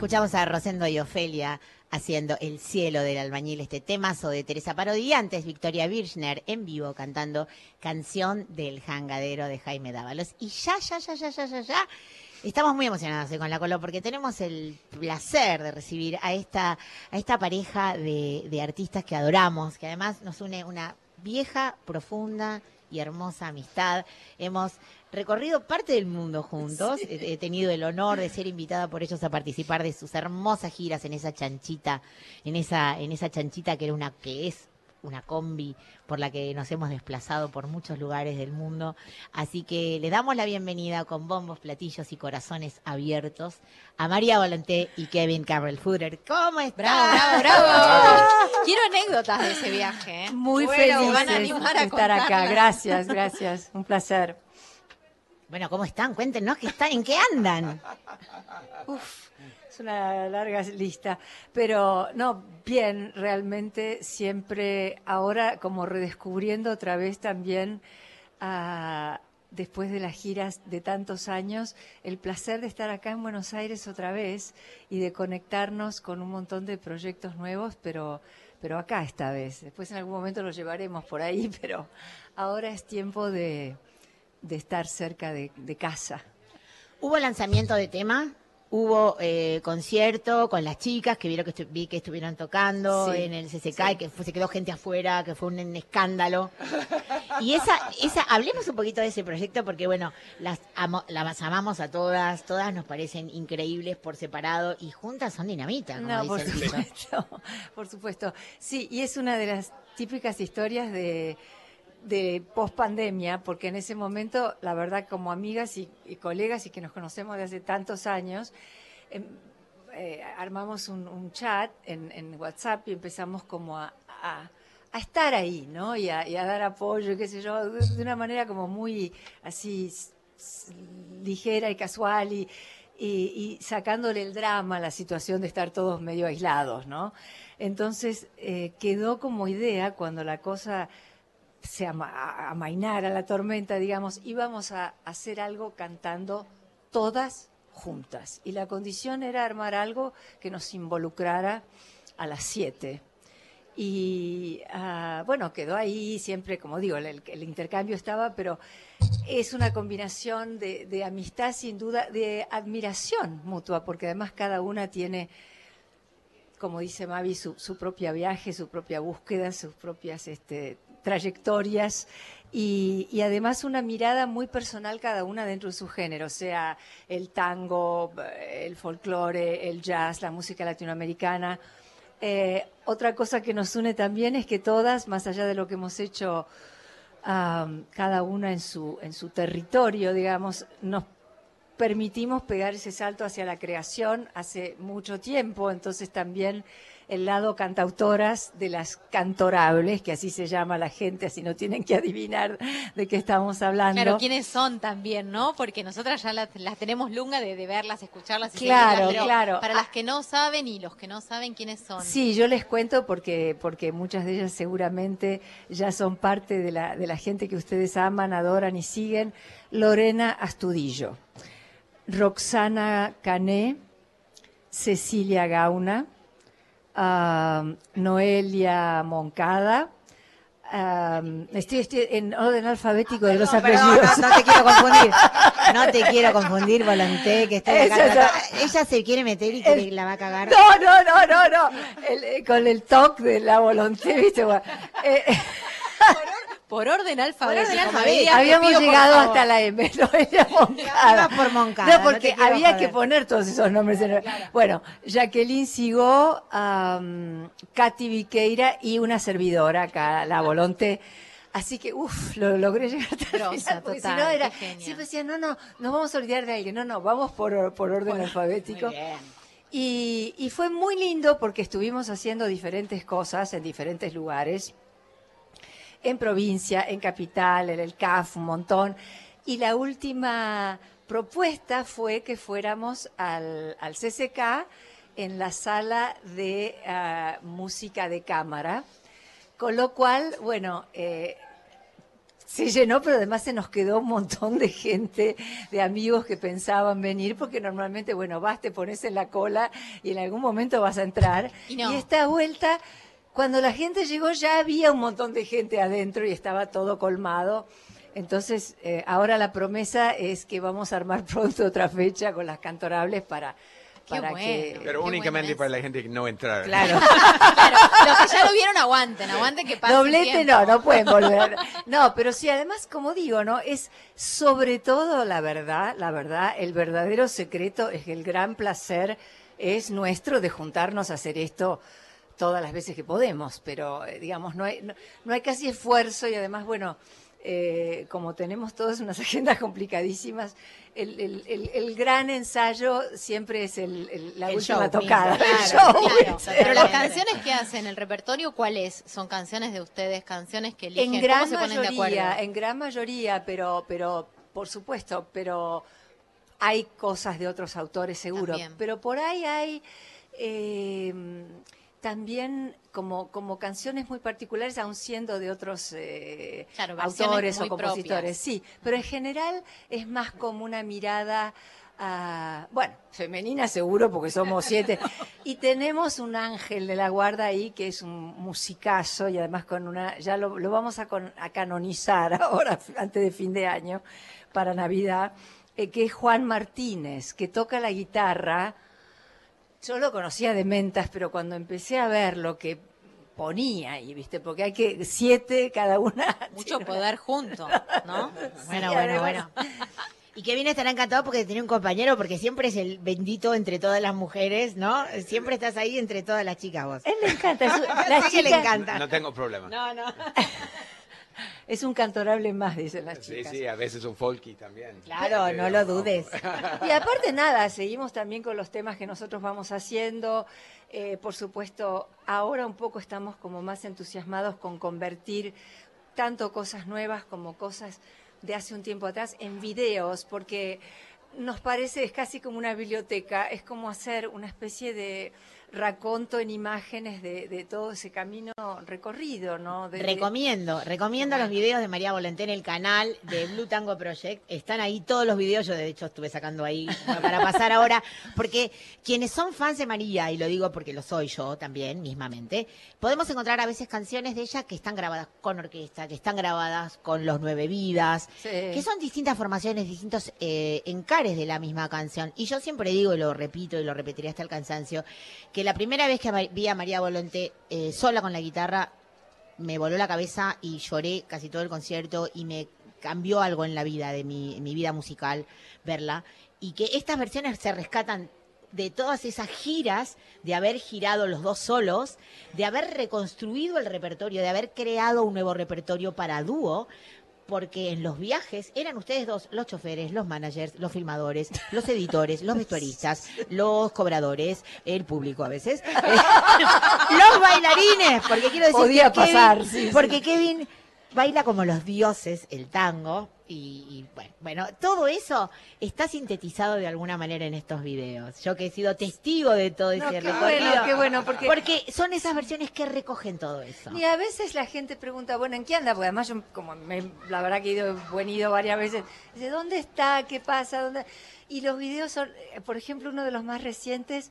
Escuchamos a Rosendo y Ofelia haciendo El cielo del albañil, este temazo de Teresa Parodi. Antes, Victoria Birchner en vivo cantando Canción del Jangadero de Jaime Dávalos. Y ya, ya, ya, ya, ya, ya, ya. Estamos muy emocionados eh, con la Colo porque tenemos el placer de recibir a esta, a esta pareja de, de artistas que adoramos, que además nos une una vieja, profunda y hermosa amistad. Hemos recorrido parte del mundo juntos. He, he tenido el honor de ser invitada por ellos a participar de sus hermosas giras en esa chanchita, en esa, en esa chanchita que era una, que es una combi por la que nos hemos desplazado por muchos lugares del mundo. Así que le damos la bienvenida con bombos, platillos y corazones abiertos a María Volanté y Kevin Carroll Footer. ¿Cómo están? Bravo, bravo, bravo. Quiero anécdotas de ese viaje. ¿eh? Muy Bueno, feliz van a animar a de estar acá. Gracias, gracias. Un placer. Bueno, ¿cómo están? Cuéntenos qué están, en qué andan. Uf, es una larga lista. Pero no, bien, realmente siempre ahora como redescubriendo otra vez también a después de las giras de tantos años, el placer de estar acá en Buenos Aires otra vez y de conectarnos con un montón de proyectos nuevos, pero, pero acá esta vez. Después en algún momento los llevaremos por ahí, pero ahora es tiempo de, de estar cerca de, de casa. ¿Hubo lanzamiento de tema? Hubo eh, concierto con las chicas que vieron que vi que estuvieron tocando Sí, en el CCK y que fue- se quedó gente afuera, que fue un, un escándalo. Y esa, esa, hablemos un poquito de ese proyecto porque bueno, las, amo- las amamos a todas, todas nos parecen increíbles por separado y juntas son dinamita, como No, dice por supuesto, por supuesto. Sí, y es una de las típicas historias de, de post-pandemia, porque en ese momento, la verdad, como amigas y, colegas y que nos conocemos de hace tantos años, em, eh, armamos un, chat en, WhatsApp y empezamos como a, estar ahí, ¿no? Y a, dar apoyo, qué sé yo, de, una manera como muy así ligera y casual y sacándole el drama a la situación de estar todos medio aislados, ¿no? Entonces eh, quedó como idea cuando la cosa se ama, amainara la tormenta, digamos, íbamos a hacer algo cantando todas juntas. Y la condición era armar algo que nos involucrara a las siete. Y ah, bueno, quedó ahí siempre, como digo, el, intercambio estaba, pero es una combinación de, de amistad, sin duda, de admiración mutua, porque además cada una tiene, como dice Mavi, su, su propia viaje, su propia búsqueda, sus propias este, trayectorias y, además una mirada muy personal cada una dentro de su género, sea el tango, el folclore, el jazz, la música latinoamericana. Eh, otra cosa que nos une también es que todas, más allá de lo que hemos hecho cada una en su, en su territorio, digamos, nos permitimos pegar ese salto hacia la creación hace mucho tiempo, entonces también el lado cantautoras de las cantorables, que así se llama la gente, así no tienen que adivinar de qué estamos hablando. Claro, quiénes son también, ¿no? Porque nosotras ya las, las tenemos lunga de, de verlas, escucharlas. y Claro, pero claro. Para las que no saben y los que no saben quiénes son. Sí, yo les cuento porque, porque muchas de ellas seguramente ya son parte de la, de la gente que ustedes aman, adoran y siguen. Lorena Astudillo, Roxana Cané, Cecilia Gauna, ah, Noelia Moncada. ah, estoy, estoy en orden alfabético de los No, apellidos. no, no te quiero confundir. No te quiero confundir, Volonté, que estoy acá. Tratando- Ella se quiere meter y quiere- la va a cagar. No, no, no, no, no. El, eh, con el toque de la voluntad, ¿viste? Bueno, eh, Por orden alfabético. orden habíamos llegado hasta la M, Noelia Moncada. Iba por Moncada, No, no porque había joder. que poner todos esos nombres. en el- Bueno, Jacqueline Sigó, am, Katy Viqueira y una servidora acá, la Volonte. Así que, uff, lo logré llegar hasta el Grosa, final, porque total, si no era, siempre decía, no, no, nos vamos a olvidar de alguien, no, no, vamos por, por orden alfabético. Muy bien. Y, y fue muy lindo porque estuvimos haciendo diferentes cosas en diferentes lugares, en provincia, en capital, en el CAF, un montón. Y la última propuesta fue que fuéramos al, al CCK en la sala de ah, música de cámara, con lo cual, bueno, eh, se llenó, pero además se nos quedó un montón de gente, de amigos que pensaban venir, porque normalmente, bueno, vas, te pones en la cola y en algún momento vas a entrar. Y no. esta vuelta, cuando la gente llegó, ya había un montón de gente adentro y estaba todo colmado. Entonces, eh, ahora la promesa es que vamos a armar pronto otra fecha con las cantorables para, para bueno. que... Pero únicamente para la gente que no entra. Claro. Claro, los que ya lo vieron aguanten, aguanten que pase Doblete no, no pueden volver. No, pero sí, además, como digo, ¿no? Es sobre todo la verdad, la verdad, el verdadero secreto es que el gran placer es nuestro de juntarnos a hacer esto todas las veces que podemos, pero eh, digamos, no hay, no, no hay casi esfuerzo y además, bueno, eh, como tenemos todas unas agendas complicadísimas, el, el- el- el gran ensayo siempre es el, el- la El última show tocada. mismo, el claro, show. Claro, pero las canciones que hacen, el repertorio, ¿cuáles? ¿Son canciones de ustedes, canciones que eligen? En ¿Cómo gran se ponen de mayoría, acuerdo? en gran mayoría, pero, pero, por supuesto, pero hay cosas de otros autores seguro. También. Pero por ahí hay eh, también como, como canciones muy particulares, aun siendo de otros eh, Claro, autores o compositores. propias. Sí, pero en general es más como una mirada, bueno, femenina seguro porque somos siete. y tenemos un ángel de la guarda ahí que es un musicazo y además con una, ya lo, lo vamos a, con- a canonizar ahora, antes de fin de año, para Navidad, eh, que es Juan Martínez, que toca la guitarra. Yo lo conocía de mentas, pero cuando empecé a ver lo que ponía ahí, ¿viste? Porque hay que siete cada una. Mucho poder junto, ¿no? Bueno, Sí, bueno, bueno. Y Kevin estará encantado porque tiene un compañero, porque siempre es el bendito entre todas las mujeres, ¿no? Siempre estás ahí entre todas las chicas vos. Él le encanta, la que le encanta. No tengo problema. No, no. Es un cantorable más, dicen las Sí, chicas. sí, a veces un folky también. Claro, no lo dudes. Y aparte nada, seguimos también con los temas que nosotros vamos haciendo. Eh, por supuesto, ahora un poco estamos como más entusiasmados con convertir tanto cosas nuevas como cosas de hace un tiempo atrás en videos, porque nos parece, es casi como una biblioteca, es como hacer una especie de raconto en imágenes de, de todo ese camino recorrido, ¿no? De- Recomiendo, recomiendo los videos de María Volanté en el canal de Blue Tango Project. Están ahí todos los videos, yo de hecho estuve sacando ahí para pasar ahora, porque quienes son fans de María, y lo digo porque lo soy yo también mismamente, podemos encontrar a veces canciones de ella que están grabadas con orquesta, que están grabadas con los Nueve Vidas, Sí. que son distintas formaciones, distintos eh, encares de la misma canción. Y yo siempre digo, y lo repito y lo repetiré hasta el cansancio, que la primera vez que vi a María Volonté eh, sola con la guitarra, me voló la cabeza y lloré casi todo el concierto y me cambió algo en la vida, de mi vida musical, verla. Y que estas versiones se rescatan de todas esas giras, de haber girado los dos solos, de haber reconstruido el repertorio, de haber creado un nuevo repertorio para dúo, porque en los viajes eran ustedes dos, los choferes, los managers, los filmadores, los editores, los vestuaristas, los cobradores, el público a veces, eh, los bailarines, porque quiero decir Podía que pasar, sí. porque Kevin baila como los dioses el tango y, y, bueno, bueno, todo eso está sintetizado de alguna manera en estos videos. Yo que he sido testigo de todo No, ese qué recorrido. bueno, qué bueno, porque- son esas versiones que recogen todo eso. Y a veces la gente pregunta, bueno, ¿en qué anda? Porque además yo, como me, la verdad que he ido, buen ido varias veces, dice, ¿dónde está? ¿Qué pasa? ¿Dónde? Y los videos son, eh, por ejemplo, uno de los más recientes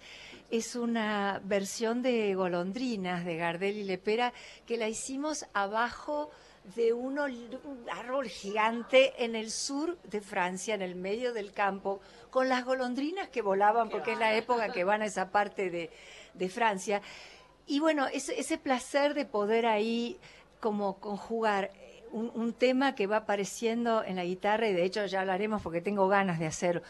es una versión de Golondrinas de Gardel y Lepera que la hicimos abajo de un, ol- un árbol gigante en el sur de Francia, en el medio del campo, con las golondrinas que volaban, porque es la época que van a esa parte de, de Francia. Y bueno, ese, ese placer de poder ahí como conjugar eh, un, un tema que va apareciendo en la guitarra, y de hecho ya hablaremos porque tengo ganas de hacer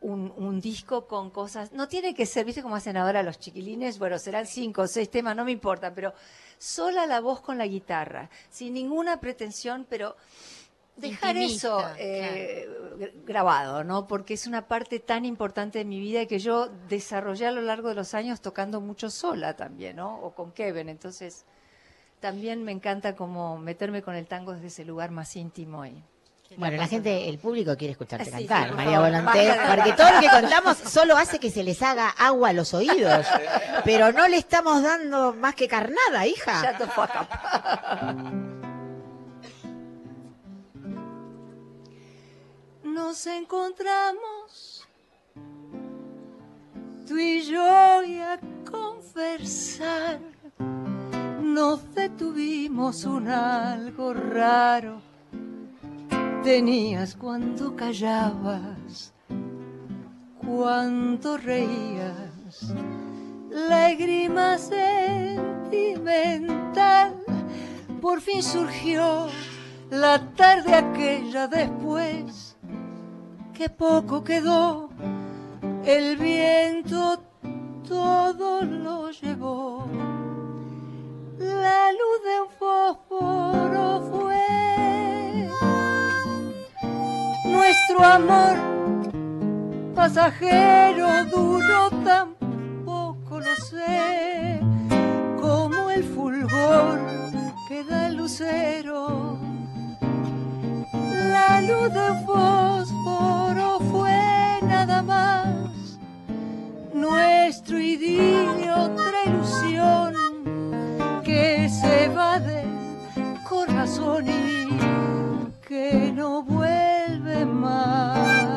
un, un disco con cosas. No tiene que ser, ¿viste cómo hacen ahora los chiquilines? Bueno, serán cinco o seis temas, no me importa, pero sola la voz con la guitarra, sin ninguna pretensión, pero dejar Intimista, eso eh, gr- grabado, ¿no? Porque es una parte tan importante de mi vida que yo desarrollé a lo largo de los años tocando mucho sola también, ¿no? O con Kevin, entonces también me encanta como meterme con el tango desde ese lugar más íntimo y Bueno, la gente, el público quiere escucharte Sí, cantar, sí, María de- porque todo lo que contamos solo hace que se les haga agua a los oídos. Pero no le estamos dando más que carnada, hija. Shut the fuck up. Nos encontramos tú y yo y a conversar. Nos detuvimos un algo raro. Tenías cuando callabas, cuando reías, lágrima sentimental. Por fin surgió la tarde aquella después que poco quedó, el viento todo lo llevó. La luz de un fósforo fue nuestro amor pasajero duro tampoco lo sé como el fulgor que da el lucero. La luz de fósforo fue nada más nuestro idilio, otra ilusión que se va del corazón y que no vuelve más.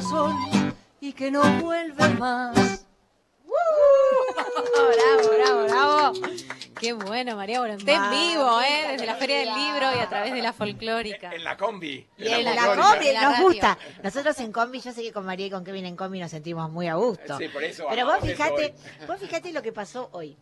Corazón y que no vuelve más. bravo, bravo, bravo. Qué bueno, María Volonté en vivo, ¿eh? Desde la Feria del Libro y a través de la folclórica. En la combi. Y en la combi, La nos radio. gusta. Nosotros en combi, yo sé que con María y con Kevin en combi nos sentimos muy a gusto. Sí, por eso Pero vos hoy. vos fijate lo que pasó hoy.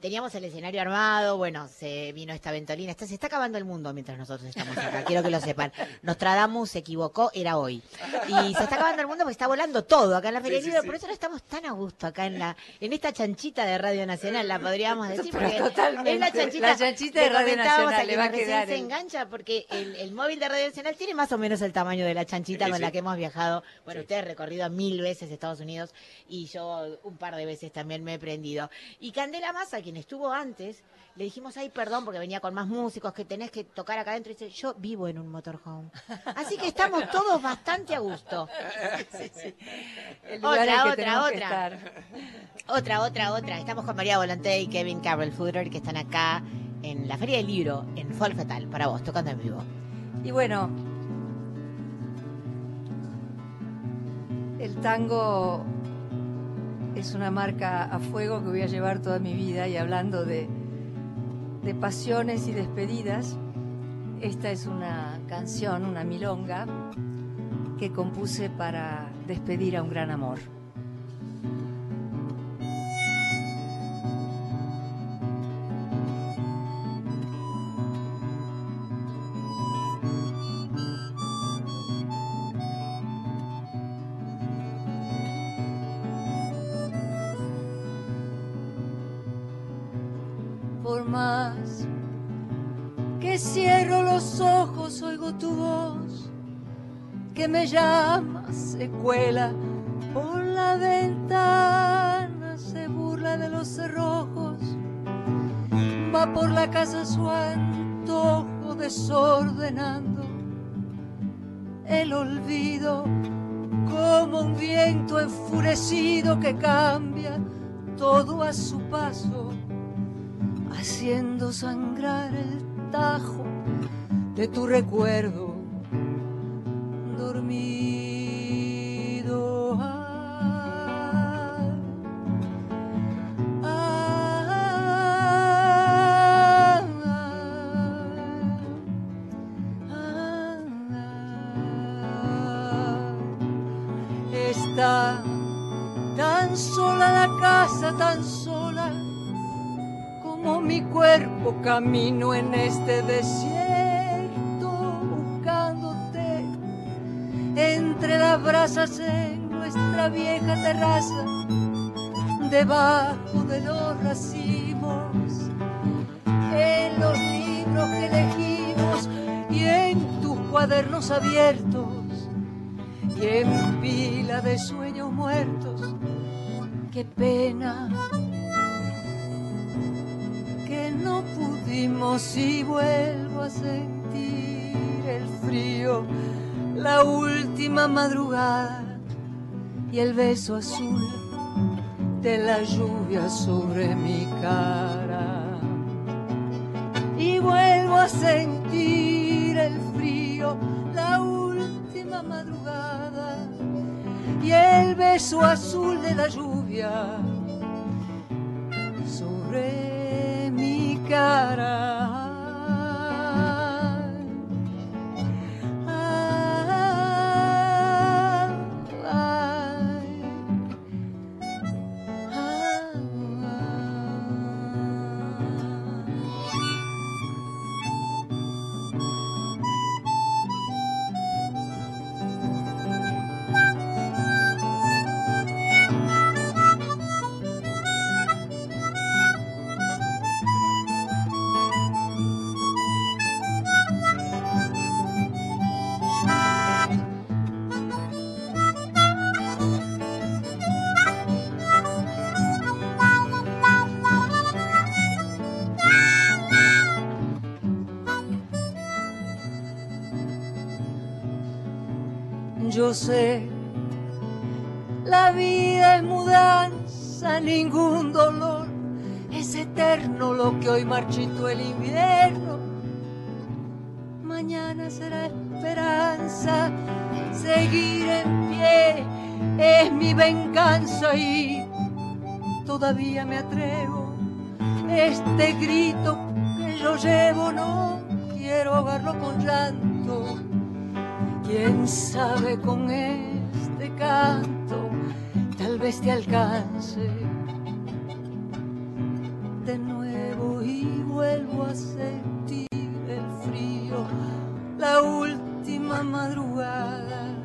Teníamos el escenario armado, bueno, se vino esta ventolina, está- se está acabando el mundo mientras nosotros estamos acá, quiero que lo sepan. Nostradamus se equivocó, era hoy. Y se está acabando el mundo porque está volando todo acá en la Feria Sí, sí. por eso no estamos tan a gusto acá en la en esta chanchita de Radio Nacional, la podríamos decir, porque totalmente. es la chanchita, La chanchita de Radio Nacional, le va a quienes quedar recién se el- engancha porque el, el móvil de Radio Nacional tiene más o menos el tamaño de la chanchita con la que hemos viajado. Bueno, usted ha recorrido mil veces Estados Unidos y yo un par de veces también me he prendido. Y Candela Massa, quien estuvo antes, le dijimos, ay, perdón, porque venía con más músicos, que tenés que tocar acá adentro. Y dice, yo vivo en un motorhome. Así que estamos todos bastante a gusto. El lugar en Otra, que otra, que otra. estar. Otra, otra, otra. Estamos con María Volonté y Kevin Carroll Fooder, que están acá en la Feria del Libro, en Folk Fatal, para vos, tocando en vivo. Y bueno, el tango es una marca a fuego que voy a llevar toda mi vida y hablando de, pasiones y despedidas, esta es una canción, una milonga, que compuse para despedir a un gran amor. Llama, se cuela por la ventana, se burla de los cerrojos, va por la casa su antojo desordenando el olvido como un viento enfurecido que cambia todo a su paso haciendo sangrar el tajo de tu recuerdo dormido. Ah, ah, ah. Está tan sola la casa, tan sola como mi cuerpo camino en este desierto debajo de los racimos en los libros que elegimos y en tus cuadernos abiertos y en pila de sueños muertos. Qué pena que no pudimos y vuelvo a sentir el frío, la última madrugada y el beso azul de la lluvia sobre mi cara. Y vuelvo a sentir el frío, la última madrugada y el beso azul de la lluvia sobre mi cara. Sé, la vida es mudanza, ningún dolor, es eterno lo que hoy marchito el invierno. Mañana será esperanza, seguir en pie es mi venganza y todavía me atrevo. Con este canto, tal vez te alcance. De nuevo y vuelvo a sentir el frío, la última madrugada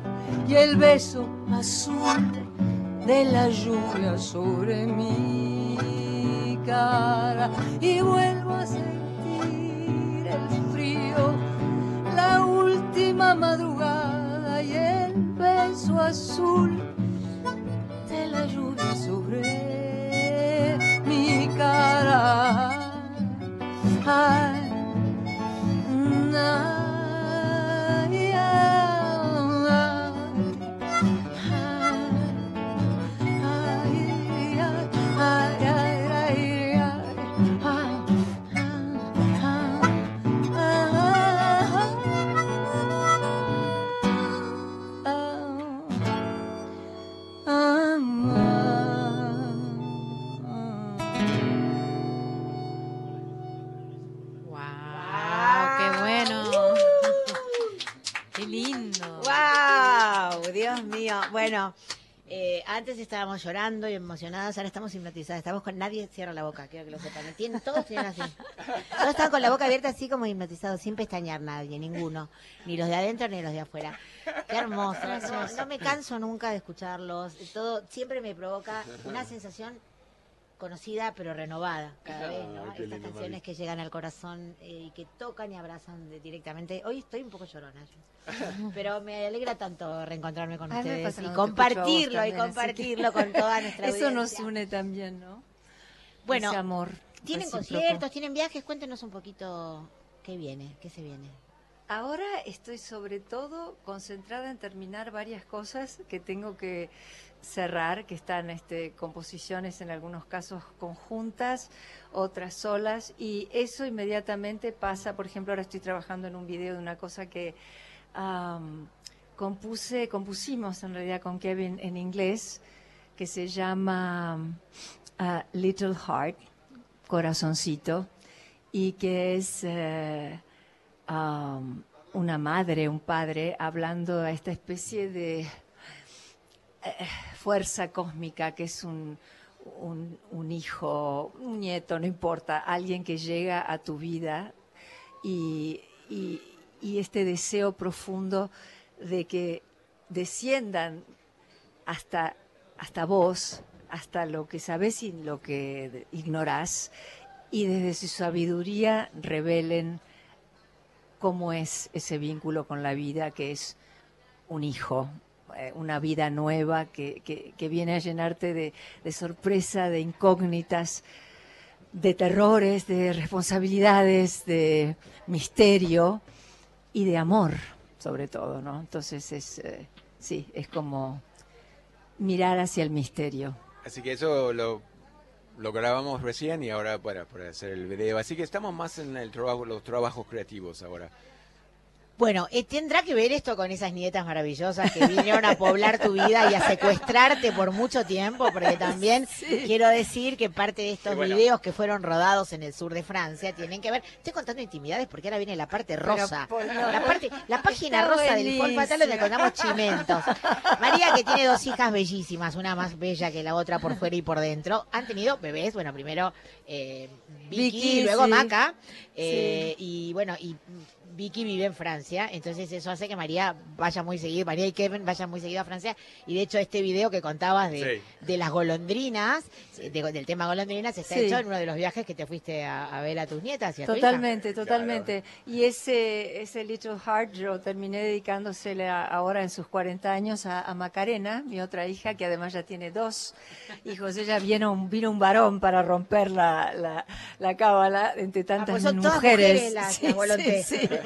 y el beso azul de la lluvia sobre mi beso azul de la lluvia sobre eh, antes estábamos llorando y emocionadas, ahora estamos hipnotizadas. Estamos con nadie cierra la boca, quiero que lo sepan. Tienen, todos tienen así. Todos están con la boca abierta así como hipnotizados, sin pestañear nadie, ninguno. Ni los de adentro ni los de afuera. Qué hermoso. No, no me canso nunca de escucharlos. Todo siempre me provoca una sensación conocida pero renovada cada vez, ¿no? Estas lindo, canciones Mari. que llegan al corazón eh, y que tocan y abrazan de- directamente. Hoy estoy un poco llorona, yo. pero me alegra tanto reencontrarme con Ay, ustedes y compartirlo y también, compartirlo que- con toda nuestra Eso nos une también, ¿no? Bueno, Ese amor. ¿Tienen recíproco. conciertos, tienen viajes? Cuéntenos un poquito qué viene, qué se viene. Ahora estoy sobre todo concentrada en terminar varias cosas que tengo que cerrar, que están este, composiciones en algunos casos conjuntas, otras solas, y eso inmediatamente pasa, por ejemplo, ahora estoy trabajando en un video de una cosa que compuse, compusimos en realidad con Kevin en inglés, que se llama ah, Little Heart, corazoncito, y que es eh, una madre, un padre, hablando a esta especie de fuerza cósmica que es un, un, hijo, un nieto, no importa, alguien que llega a tu vida y este deseo profundo de que desciendan hasta, hasta vos, hasta lo que sabes y lo que ignorás, y desde su sabiduría revelen cómo es ese vínculo con la vida, que es un hijo, eh, una vida nueva que, que- viene a llenarte de, de sorpresa, de incógnitas, de terrores, de responsabilidades, de misterio y de amor, sobre todo, ¿no? Entonces es, eh, sí, es como mirar hacia el misterio. Así que eso lo, lo grabamos recién y ahora para, para hacer el video. Así que estamos más en el trabajo, los trabajos creativos ahora. Bueno, eh, tendrá que ver esto con esas nietas maravillosas que vinieron a poblar tu vida y a secuestrarte por mucho tiempo, porque también quiero decir que parte de estos bueno. videos que fueron rodados en el sur de Francia tienen que ver. Estoy contando intimidades porque ahora viene la parte Pero, rosa, por- la parte, la página Está rosa del Fol Fatal donde buenísimo. contamos chimentos. María que tiene dos hijas bellísimas, una más bella que la otra por fuera y por dentro, han tenido bebés. Bueno, primero eh, Vicky, Vicky, y luego sí. Maca, eh, y bueno y Vicky vive en Francia, entonces eso hace que María vaya muy seguido, María y Kevin vayan muy seguido a Francia. Y de hecho este video que contabas de, de las golondrinas, de- del tema golondrinas, está Sí. hecho en uno de los viajes que te fuiste a, a ver a tus nietas y a tu hija. Totalmente, totalmente. Y ese, ese Little Heart yo terminé dedicándosele a- ahora en sus 40 años a, a Macarena, mi otra hija, que además ya tiene dos hijos. Ella vino un, vino un varón para romper la, la, la cábala entre tantas pues son todas mujeres. mujeres las-.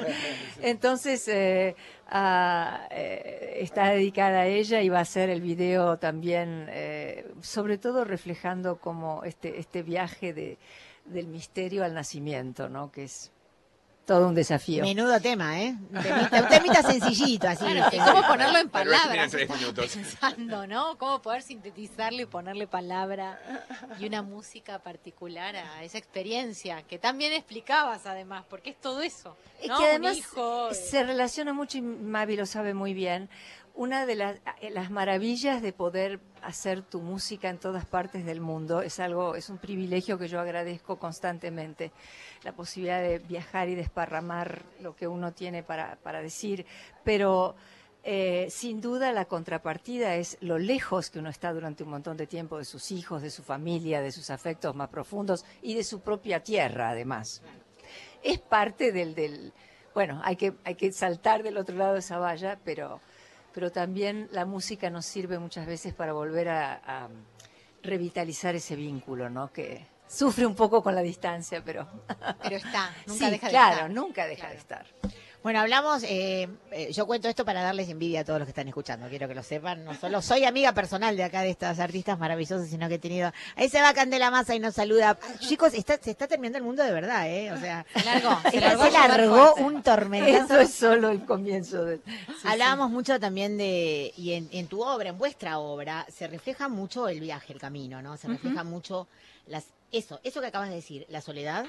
Entonces, eh, ah, eh, está dedicada a ella y va a hacer el video también, eh, sobre todo reflejando como este, este viaje de, del misterio al nacimiento, ¿no? Que es todo un desafío. Menudo tema, ¿eh? Un temita, un temita sencillito, así. Claro, ¿y cómo ponerlo en palabras? tres minutos. Pensando, ¿no? Cómo poder sintetizarlo y ponerle palabra y una música particular a esa experiencia que también explicabas además, porque es todo eso. Es ¿no? que Un además hijo, se relaciona mucho y Mavi lo sabe muy bien. Una de las, eh, las maravillas de poder hacer tu música en todas partes del mundo es algo, es un privilegio que yo agradezco constantemente. La posibilidad de viajar y desparramar lo que uno tiene para, para decir, pero eh, sin duda la contrapartida es lo lejos que uno está durante un montón de tiempo de sus hijos, de su familia, de sus afectos más profundos y de su propia tierra, además es parte del, del bueno, hay que, hay que saltar del otro lado de esa valla, pero, pero también la música nos sirve muchas veces para volver a, a revitalizar ese vínculo, ¿no? Que sufre un poco con la distancia, pero, Pero está, nunca sí, deja de claro, estar. nunca deja de estar. Bueno, hablamos, eh, eh, yo cuento esto para darles envidia a todos los que están escuchando, quiero que lo sepan, no solo soy amiga personal de acá de estas artistas maravillosas, sino que he tenido, ahí se va Candela Massa y nos saluda. Chicos, está, se está terminando el mundo de verdad, ¿eh? O sea, se largó, se esta largó, se largó fuerte. un tormentazo. Eso es solo el comienzo de... sí, Hablábamos mucho también de, y en, en tu obra, en vuestra obra, se refleja mucho el viaje, el camino, ¿no? Se refleja mucho las, eso, eso que acabas de decir, la soledad,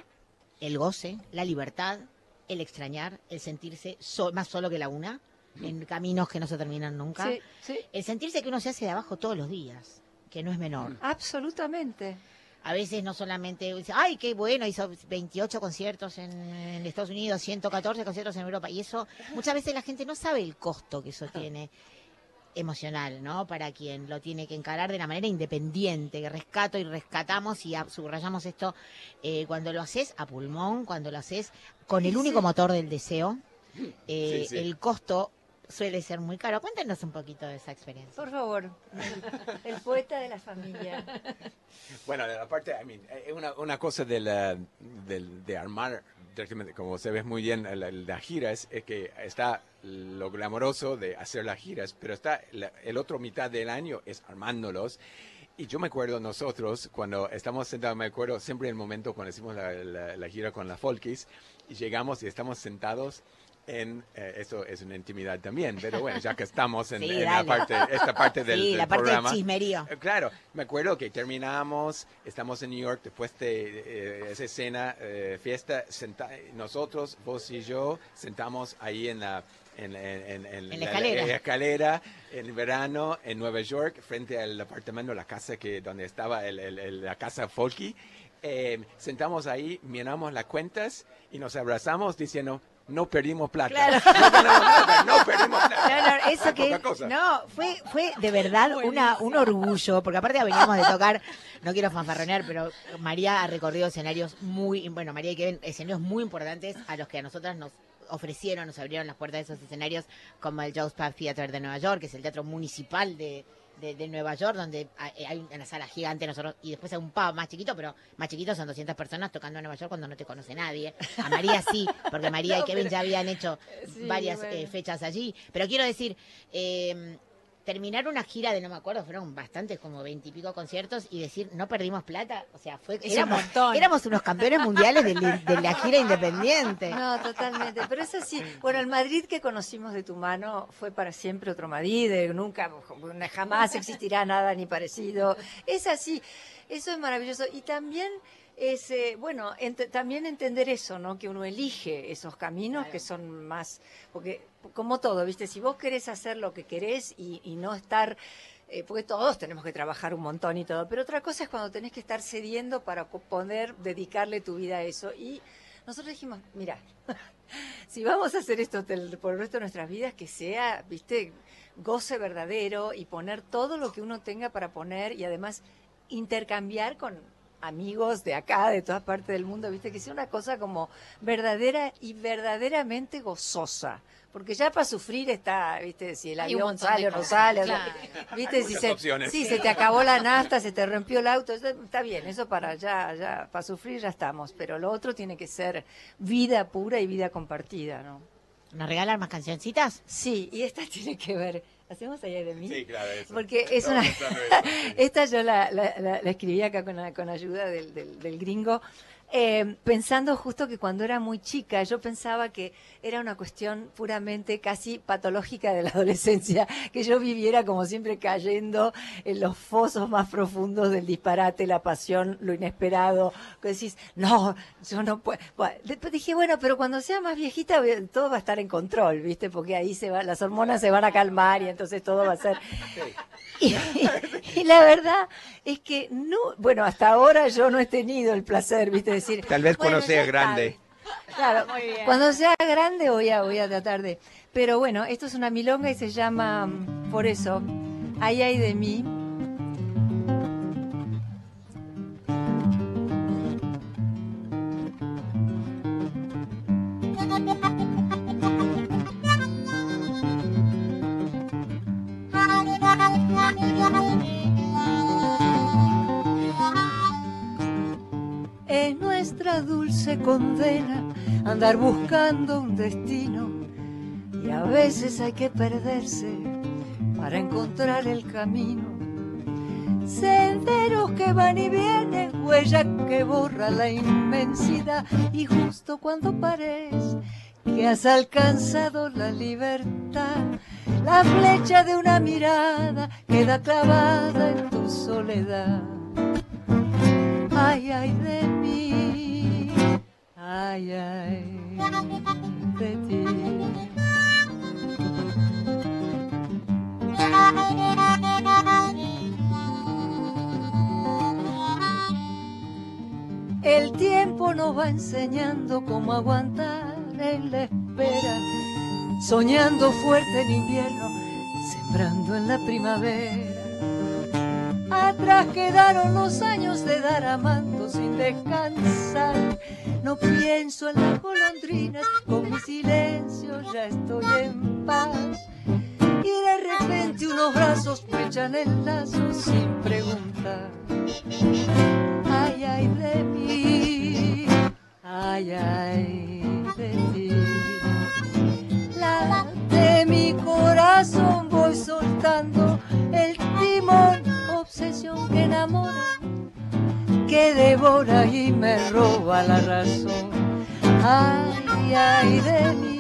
el goce, la libertad, el extrañar, el sentirse so- más solo que la una, en caminos que no se terminan nunca. Sí, sí. El sentirse que uno se hace de abajo todos los días, que no es menor. Absolutamente. A veces no solamente dice, ay, qué bueno, hizo 28 conciertos en, en Estados Unidos, 114 conciertos en Europa. Y eso, muchas veces la gente no sabe el costo que eso tiene emocional, ¿no? Para quien lo tiene que encarar de la manera independiente, que rescato y rescatamos y subrayamos esto eh, cuando lo haces a pulmón, cuando lo haces con el único motor del deseo, eh, Sí, sí. el costo suele ser muy caro. Cuéntanos un poquito de esa experiencia. Por favor, el, el poeta de la familia. Bueno, la parte, I mean, eh, una, una cosa de, la, del- de armar, directamente, como se ve muy bien, la, la gira es, es que está lo glamoroso de hacer las giras, pero está la- el otro mitad del año es armándolos. Y yo me acuerdo nosotros, cuando estamos sentados, me acuerdo siempre el momento cuando hicimos la, la- la gira con la Folkies, y llegamos y estamos sentados en, eh, eso es una intimidad también, pero bueno, ya que estamos en, Sí, en la parte, esta parte del, Sí, del la parte programa. del chismerío. Eh, Claro, me acuerdo que terminamos, estamos en New York después de eh, esa escena, eh, fiesta, senta- nosotros, vos y yo, sentamos ahí en la, en, en- en- En la escalera. escalera, en verano, en Nueva York, frente al apartamento, la casa que donde estaba el- el- el- la casa Folky. Eh, sentamos ahí, miramos las cuentas y nos abrazamos diciendo, no perdimos plata. Claro. No nada, no perdimos plata. No, no, eso que no fue fue de verdad una un orgullo porque aparte veníamos de tocar no quiero fanfarronear pero María ha recorrido escenarios muy bueno María y Kevin escenarios muy importantes a los que a nosotras nos ofrecieron nos abrieron las puertas de esos escenarios como el Joe's Pub Theater de Nueva York que es el teatro municipal de de, de Nueva York, donde hay una sala gigante nosotros y después hay un pub más chiquito, pero más chiquito son 200 personas tocando en Nueva York cuando no te conoce nadie. A María sí, porque María y Kevin pero- ya habían hecho Sí, varias bueno. eh, fechas allí. Pero quiero decir, eh, terminar una gira de, no me acuerdo, fueron bastantes, como veintipico conciertos, y decir, no perdimos plata, o sea, fue Es un éramos, montón. éramos unos campeones mundiales de, de la gira independiente. No, totalmente. Pero es así. Bueno, el Madrid que conocimos de tu mano fue para siempre otro Madrid. eh, Nunca, jamás existirá nada ni parecido. Es así. Eso es maravilloso. Y también es, eh, bueno, ent- también entender eso, ¿no? Que uno elige esos caminos que son más, porque como todo, ¿viste? Si vos querés hacer lo que querés y, no estar eh, porque todos tenemos que trabajar un montón y todo, pero otra cosa es cuando tenés que estar cediendo para poder dedicarle tu vida a eso. Y nosotros dijimos, mira, si vamos a hacer esto por el resto de nuestras vidas, que sea, viste, goce verdadero y poner todo lo que uno tenga para poner y además intercambiar con, amigos de acá, de todas partes del mundo, viste, que sea una cosa como verdadera y verdaderamente gozosa. Porque ya para sufrir está, viste, si el avión sale o no sale, o sea, viste, si se, sí, se te acabó la nafta, se te rompió el auto, eso está bien, eso para ya, ya, para sufrir ya estamos, pero lo otro tiene que ser vida pura y vida compartida, ¿no? ¿Nos regalan más cancioncitas? Sí, y esta tiene que ver, ¿hacemos allá de mí? Sí, claro, eso. Porque es una... pensando eso, sí. Esta yo la, la- la- la escribí acá con, la- con ayuda del, del- del gringo, eh, pensando justo que cuando era muy chica yo pensaba que era una cuestión puramente casi patológica de la adolescencia, que yo viviera como siempre cayendo en los fosos más profundos del disparate, la pasión, lo inesperado, que decís, no, yo no puedo. Bueno, después dije, bueno, pero cuando sea más viejita todo va a estar en control, ¿viste? Porque ahí se va, las hormonas se van a calmar y entonces todo va a ser... Y, y la verdad es que no, bueno, hasta ahora yo no he tenido el placer, viste, decir. Tal vez cuando "Bueno, sea ya está". grande. Claro, cuando sea grande voy a, voy a tratar de. Pero bueno, esto es una milonga y se llama, mm, por eso, Ay, ay de mí. Dulce condena andar buscando un destino y a veces hay que perderse para encontrar el camino. Senderos que van y vienen, huella que borra la inmensidad y justo cuando parece que has alcanzado la libertad, la flecha de una mirada queda clavada en tu soledad. Ay, ay de mí, ay, ay de ti. El tiempo nos va enseñando cómo aguantar en la espera, soñando fuerte en invierno, sembrando en la primavera. Atrás quedaron los años de dar amando sin descansar. No pienso en las golondrinas, con mi silencio ya estoy en paz. Y de repente unos brazos me echan el lazo sin preguntar. Ay, ay de mí, ay, ay devora y me roba la razón. Ay, ay de mí.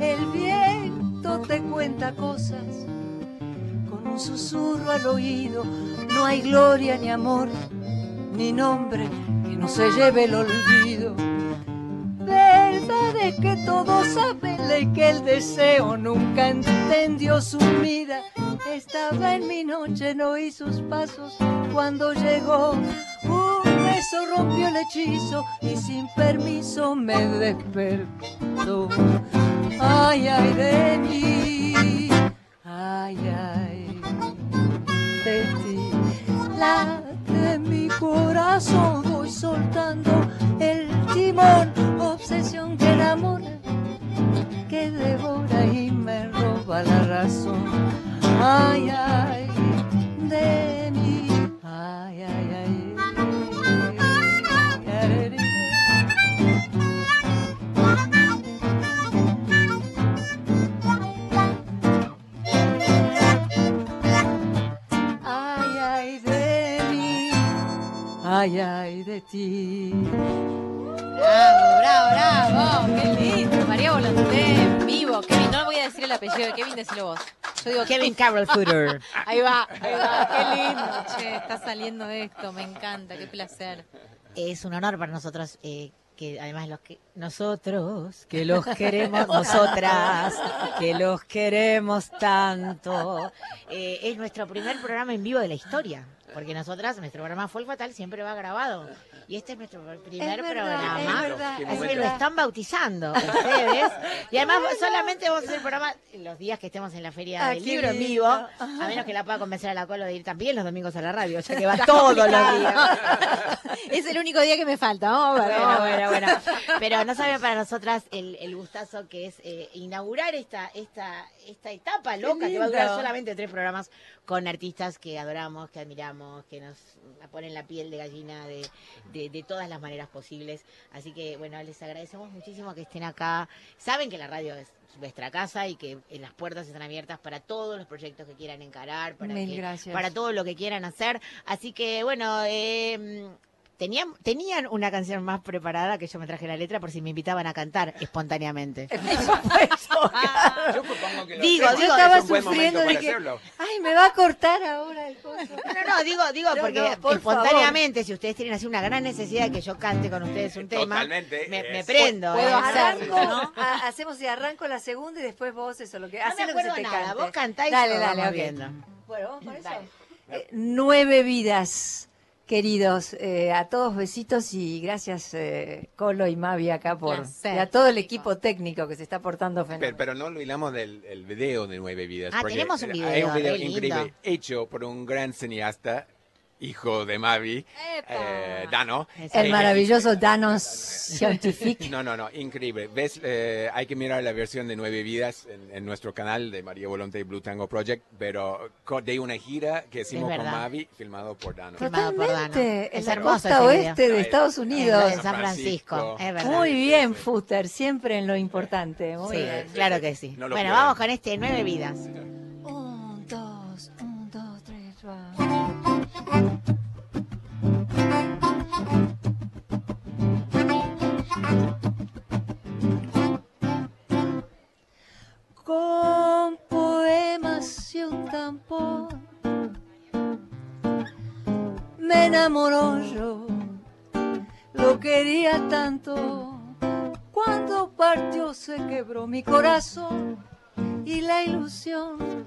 El viento te cuenta cosas con un susurro al oído. No hay gloria ni amor, ni nombre no se lleve el olvido. Verdad es que todos saben que el deseo nunca entendió su vida. Estaba en mi noche, no oí sus pasos cuando llegó. Un beso rompió el hechizo y sin permiso me despertó. Ay, ay de mí, ay, ay de ti. Late mi corazón, soltando el timón, obsesión que enamora, que devora y me roba la razón. Ay, ay, de mí, ay, ay. Ay, ay, ay de ti. Bravo, bravo, bravo. Qué lindo. María Volonté en vivo. Kevin, no voy a decir el apellido de Kevin, decilo vos. Yo digo Kevin Carroll Footer. Ahí va, ahí va. Qué lindo. Che, está saliendo esto. Me encanta. Qué placer. Es un honor para nosotros eh, que además los que nosotros que los queremos nosotras que los queremos tanto eh, es nuestro primer programa en vivo de la historia porque nosotras, nuestro programa Folk Fatal siempre va grabado. Y este es nuestro primer Es verdad, programa. es verdad, Así es que lo están bautizando ustedes. Y además solamente vamos a hacer el programa los días que estemos en la feria Ah, del libro en vivo. A menos que la pueda convencer a la Colo de ir también los domingos a la radio, ya que va todos los días. Es el único día que me falta. Ver. Bueno, bueno, bueno. Pero no saben para nosotras el, el gustazo que es eh, inaugurar esta, esta, esta etapa loca que va a durar solamente tres programas con artistas que adoramos, que admiramos, que nos ponen la piel de gallina de, de, de todas las maneras posibles. Así que, bueno, les agradecemos muchísimo que estén acá. Saben que la radio es nuestra casa y que las puertas están abiertas para todos los proyectos que quieran encarar, para, que- para todo lo que quieran hacer. Así que, bueno, eh, tenían, tenían una canción más preparada que yo me traje la letra por si me invitaban a cantar espontáneamente. Yo supongo que lo Digo, hacemos. es estaba un buen momento sufriendo de que- hacerlo. Ay, me va a cortar ahora el coso. No, no, digo, digo, No, porque no, por espontáneamente, si ustedes tienen así una gran necesidad de que yo cante con ustedes un tema, Totalmente, me, es- me prendo. Puedo ¿eh? hacerlo, Arranco, a- hacemos y arranco la segunda y después vos eso, lo que No me haces lo que acuerdo se te nada, cante. vos cantáis y dale, lo dale, vamos ok. viendo. Bueno, vamos con eso. Dale. Eh, nueve vidas, queridos. eh, a todos besitos y gracias eh, Colo y Mavi acá por Placer, y a todo el equipo técnico que se está portando Pero, fenomenal. pero no olvidamos del el video de Nueve Vidas. Ah, tenemos un Hay video, un video re lindo. increíble hecho por un gran cineasta, hijo de Mavi, eh, Dano. el Eh, maravilloso Danos Scientific. No, no, no, increíble. Ves, eh, hay que mirar la versión de Nueve Vidas en, en nuestro canal de María Volonte y Blue Tango Project, pero de una gira que hicimos con. Mavi, filmado por Dano. Filmado por Dano. Es la hermoso costa oeste de Estados Unidos. En San Francisco, es verdad. Muy bien, Futter, siempre en lo importante. Muy Sí, bien. claro que sí. No bueno, vamos con este Nueve Vidas. Con poemas y un tampón me enamoró yo, lo quería tanto. Cuando partió se quebró mi corazón y la ilusión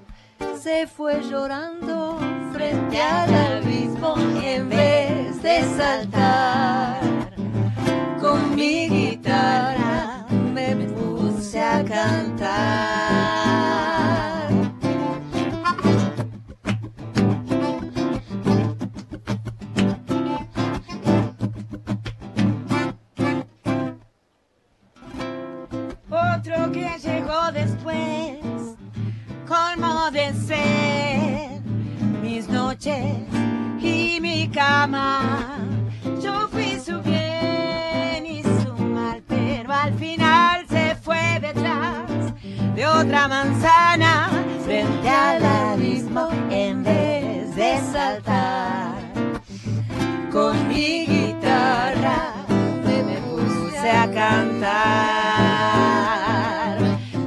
se fue llorando frente al abismo en vez de saltar. Con mi guitarra me puse a cantar. Otro que llegó después, colmo de ser mis noches y mi cama. Yo fui su bien y su mal, pero al final se fue detrás de otra manzana frente al abismo en vez de saltar. Con mi guitarra me puse a cantar.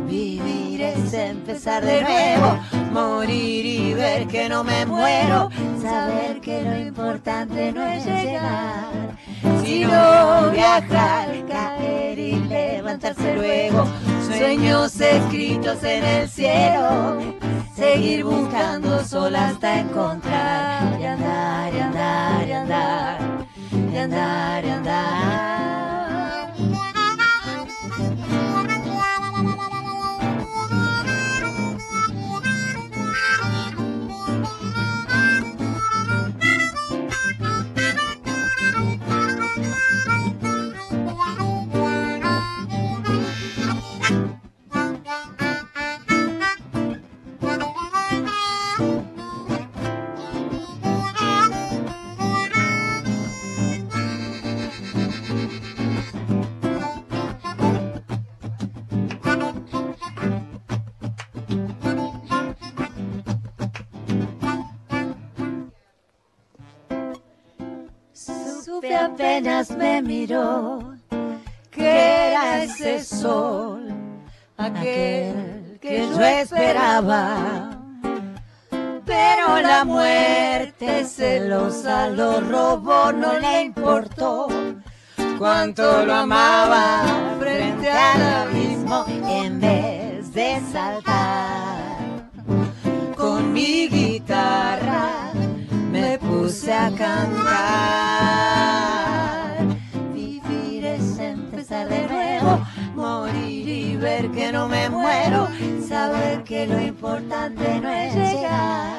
Vivir es empezar de nuevo, morir y ver que no me muero, saber que lo importante no es llegar, sino viajar, caer y levantarse luego. Sueños escritos en el cielo, seguir buscando solo hasta encontrar y andar y andar y andar y andar y andar. Supe apenas me miró que era ese sol, aquel que yo esperaba. Pero la muerte celosa lo robó, no le importó cuánto lo amaba frente al abismo en vez de saltar. Con puse a cantar. Vivir es empezar de nuevo, morir y ver que no me muero, saber que lo importante no es llegar,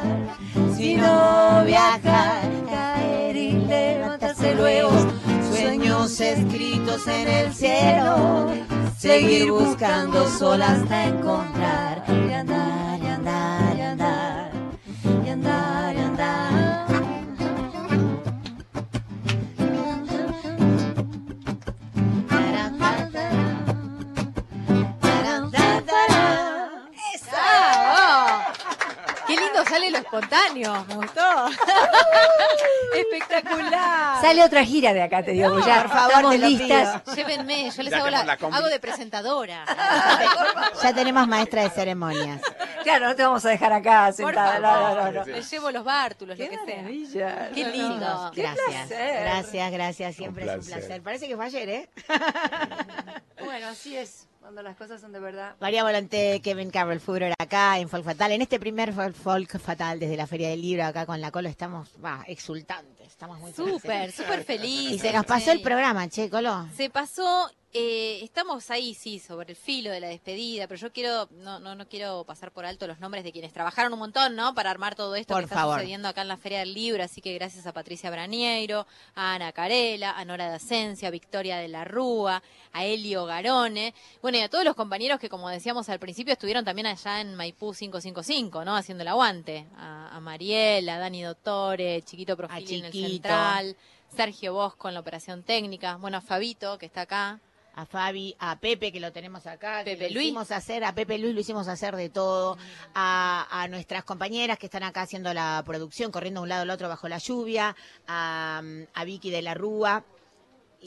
sino viajar, caer y levantarse luego. Sueños escritos en el cielo, seguir buscando solo hasta encontrar. Y andar y andar sale lo espontáneo! Me gustó. Espectacular. Sale otra gira de acá, te digo, porque ya por favor, estamos listas. Llévenme, yo les Ya hago, la, hago de presentadora. Ya tenemos maestra de ceremonias. Claro, no te vamos a dejar acá sentada. No, no, no, no. les llevo los bártulos, lo que sea. Maravilla. Qué lindo. Qué Gracias, placer. gracias, gracias. Siempre es un placer. placer. Parece que fue ayer, ¿eh? Bueno, así es, cuando las cosas son de verdad. María Volante, Kevin Carroll Furor acá en Folk Fatal. En este primer Folk- Fatal desde la Feria del Libro acá con la Colo estamos va, exultantes. Estamos muy Súper, felices. súper feliz. Y se nos pasó el programa, che, Colo. Se pasó, eh, estamos ahí, sí, sobre el filo de la despedida, pero yo quiero, no, no, no quiero pasar por alto los nombres de quienes trabajaron un montón, ¿no? Para armar todo esto Por que está favor. sucediendo acá en la Feria del Libro, así que gracias a Patricia Brañeiro, a Ana Carela, a Nora de Asencia, a Victoria de la Rúa, a Elio Garone, bueno, y a todos los compañeros que, como decíamos al principio, estuvieron también allá en Maipú 555, ¿no? Haciendo el aguante, a, a Mariel, a Dani Dottore, Chiquito Profili en el. Central, Sergio Bosco en la operación técnica, bueno, a Fabito, que está acá, A Fabi, a Pepe, que lo tenemos acá. que Pepe lo Luis. hicimos hacer, a Pepe Luis lo hicimos hacer de todo. A, a nuestras compañeras que están acá haciendo la producción, corriendo de un lado al otro bajo la lluvia. A, a Vicky de la Rúa.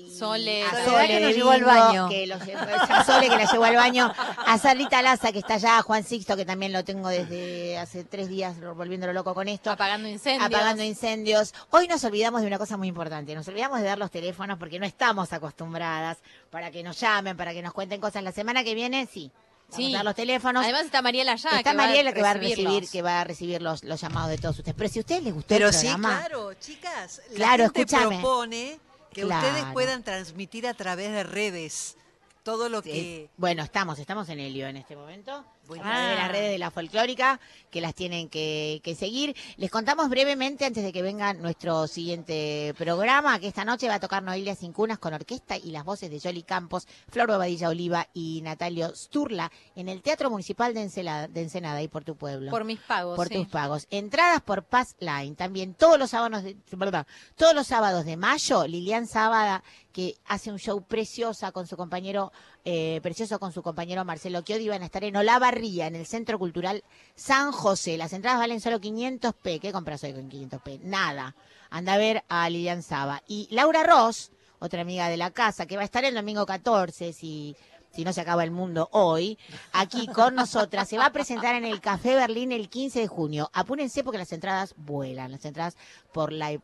Y Sole. a Sole que nos llevó al baño. que lo llevó- a Sole que la llevó al baño, a Sarlita Laza que está allá, a Juan Sixto que también lo tengo desde hace tres días volviéndolo loco con esto. apagando incendios. Apagando incendios. Hoy nos olvidamos de una cosa muy importante. Nos olvidamos de dar los teléfonos porque no estamos acostumbradas para que nos llamen, para que nos cuenten cosas. La semana que viene, sí. Vamos Sí. a dar los teléfonos. Además está Mariela allá. Está que Mariela que va a recibir, que va a recibir los, los llamados de todos ustedes. Pero si a ustedes les gustó Pero el sí, programa, claro, chicas. La Claro, gente escúchame. propone que Claro. ustedes puedan transmitir a través de redes todo lo Sí. que... Bueno, estamos, estamos en Helio en este momento. Través de las redes de la folclórica, que las tienen que, que seguir. Les contamos brevemente, antes de que venga nuestro siguiente programa, que esta noche va a tocar Noelia Sin Cunas con orquesta y las voces de Jolly Campos, Flor Bobadilla Oliva y Natalio Sturla en el Teatro Municipal de Ensenada, de Ensenada ahí por tu pueblo. Por mis pagos. por sí. tus pagos. Entradas por Pass Line. También todos los sábados de, perdón, todos los sábados de mayo, Lilian Sábada, que hace un show preciosa con su compañero, eh, precioso con su compañero Marcelo Chiodi, van a estar en Olavarría, en el Centro Cultural San José. Las entradas valen solo 500 p. ¿Qué compras hoy con 500 p? Nada. Anda a ver a Lilian Saba. Y Laura Ross, otra amiga de la casa, que va a estar el domingo 14, si si no se acaba el mundo hoy, aquí con nosotras. Se va a presentar en el Café Berlín el 15 de junio. Apúrense porque las entradas vuelan, las entradas por Live.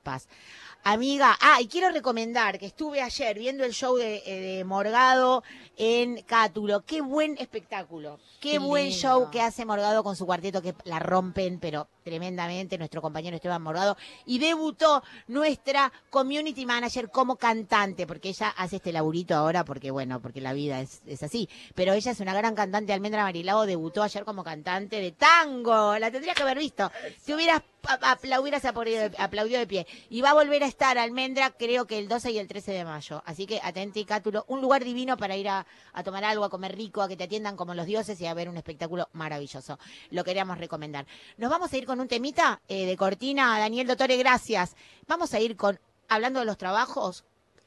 Amiga, ah, y quiero recomendar que estuve ayer viendo el show de, eh, de Morgado en Cátulo. Qué buen espectáculo. Qué, Qué buen lindo. show que hace Morgado con su cuarteto que la rompen, pero tremendamente, nuestro compañero Esteban Morgado. Y debutó nuestra community manager como cantante, porque ella hace este laburito ahora, porque bueno, porque la vida es, así. Pero ella es una gran cantante, Almendra Marilao, debutó ayer como cantante de tango. La tendrías que haber visto. Si hubieras aplaudido, de pie. Y va a volver a estar Almendra, creo que el 12 y el 13 de mayo. Así que atente cátulo, un lugar divino para ir a, a tomar algo, a comer rico, a que te atiendan como los dioses y a ver un espectáculo maravilloso. Lo queríamos recomendar. Nos vamos a ir con un temita eh, de cortina. Daniel Dottore, gracias. Vamos a ir con, hablando de los trabajos,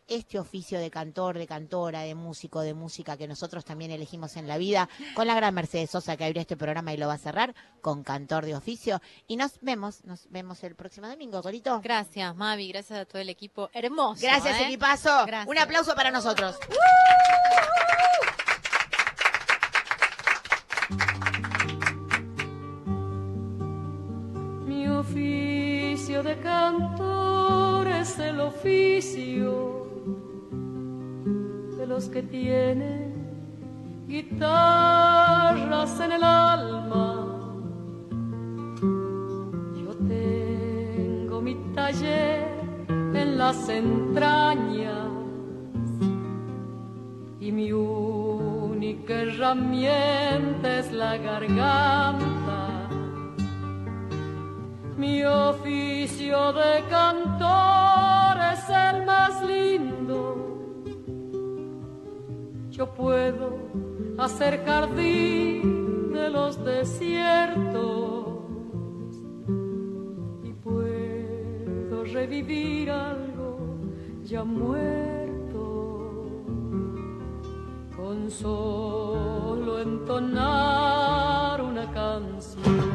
este oficio de cantor, de cantora, de músico, de música que nosotros también elegimos en la vida, con la gran Mercedes Sosa que abrió este programa y lo va a cerrar, con cantor de oficio. Y nos vemos, nos vemos el próximo domingo, Corito. Gracias, Mavi. Gracias a todo el equipo. Hermoso. Gracias, ¿eh? equipazo. Gracias. Un aplauso para nosotros. Oficio de cantor es el oficio de los que tienen guitarras en el alma. Yo tengo mi taller las entrañas y mi única herramienta es la garganta. Mi oficio de cantor es el más lindo. Yo puedo hacer jardín de los desiertos y puedo revivir algo ya muerto con solo entonar una canción.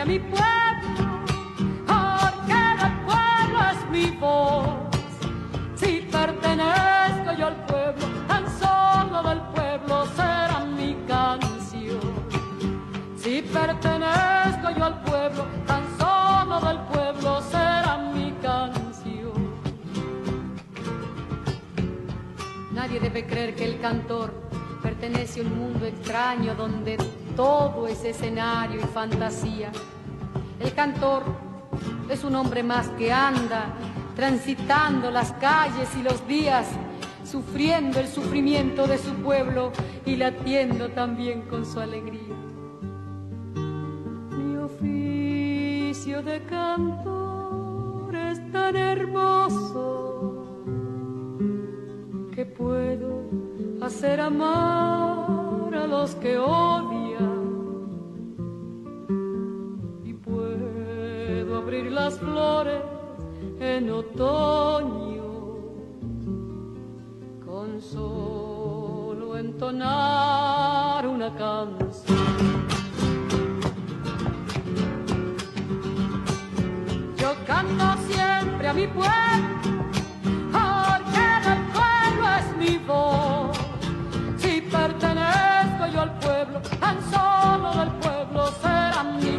A mi pueblo, porque del pueblo es mi voz. Si pertenezco yo al pueblo, tan solo del pueblo será mi canción. Si pertenezco yo al pueblo, tan solo del pueblo será mi canción. Nadie debe creer que el cantor pertenece a un mundo extraño donde todo es escenario y fantasía. El cantor es un hombre más que anda transitando las calles y los días, sufriendo el sufrimiento de su pueblo y latiendo también con su alegría. Mi oficio de cantor es tan hermoso que puedo hacer amar a los que odian cubrir las flores en otoño con solo entonar una canción. Yo canto siempre a mi pueblo. porque del pueblo es mi voz. Si pertenezco yo al pueblo, tan solo del pueblo será mío.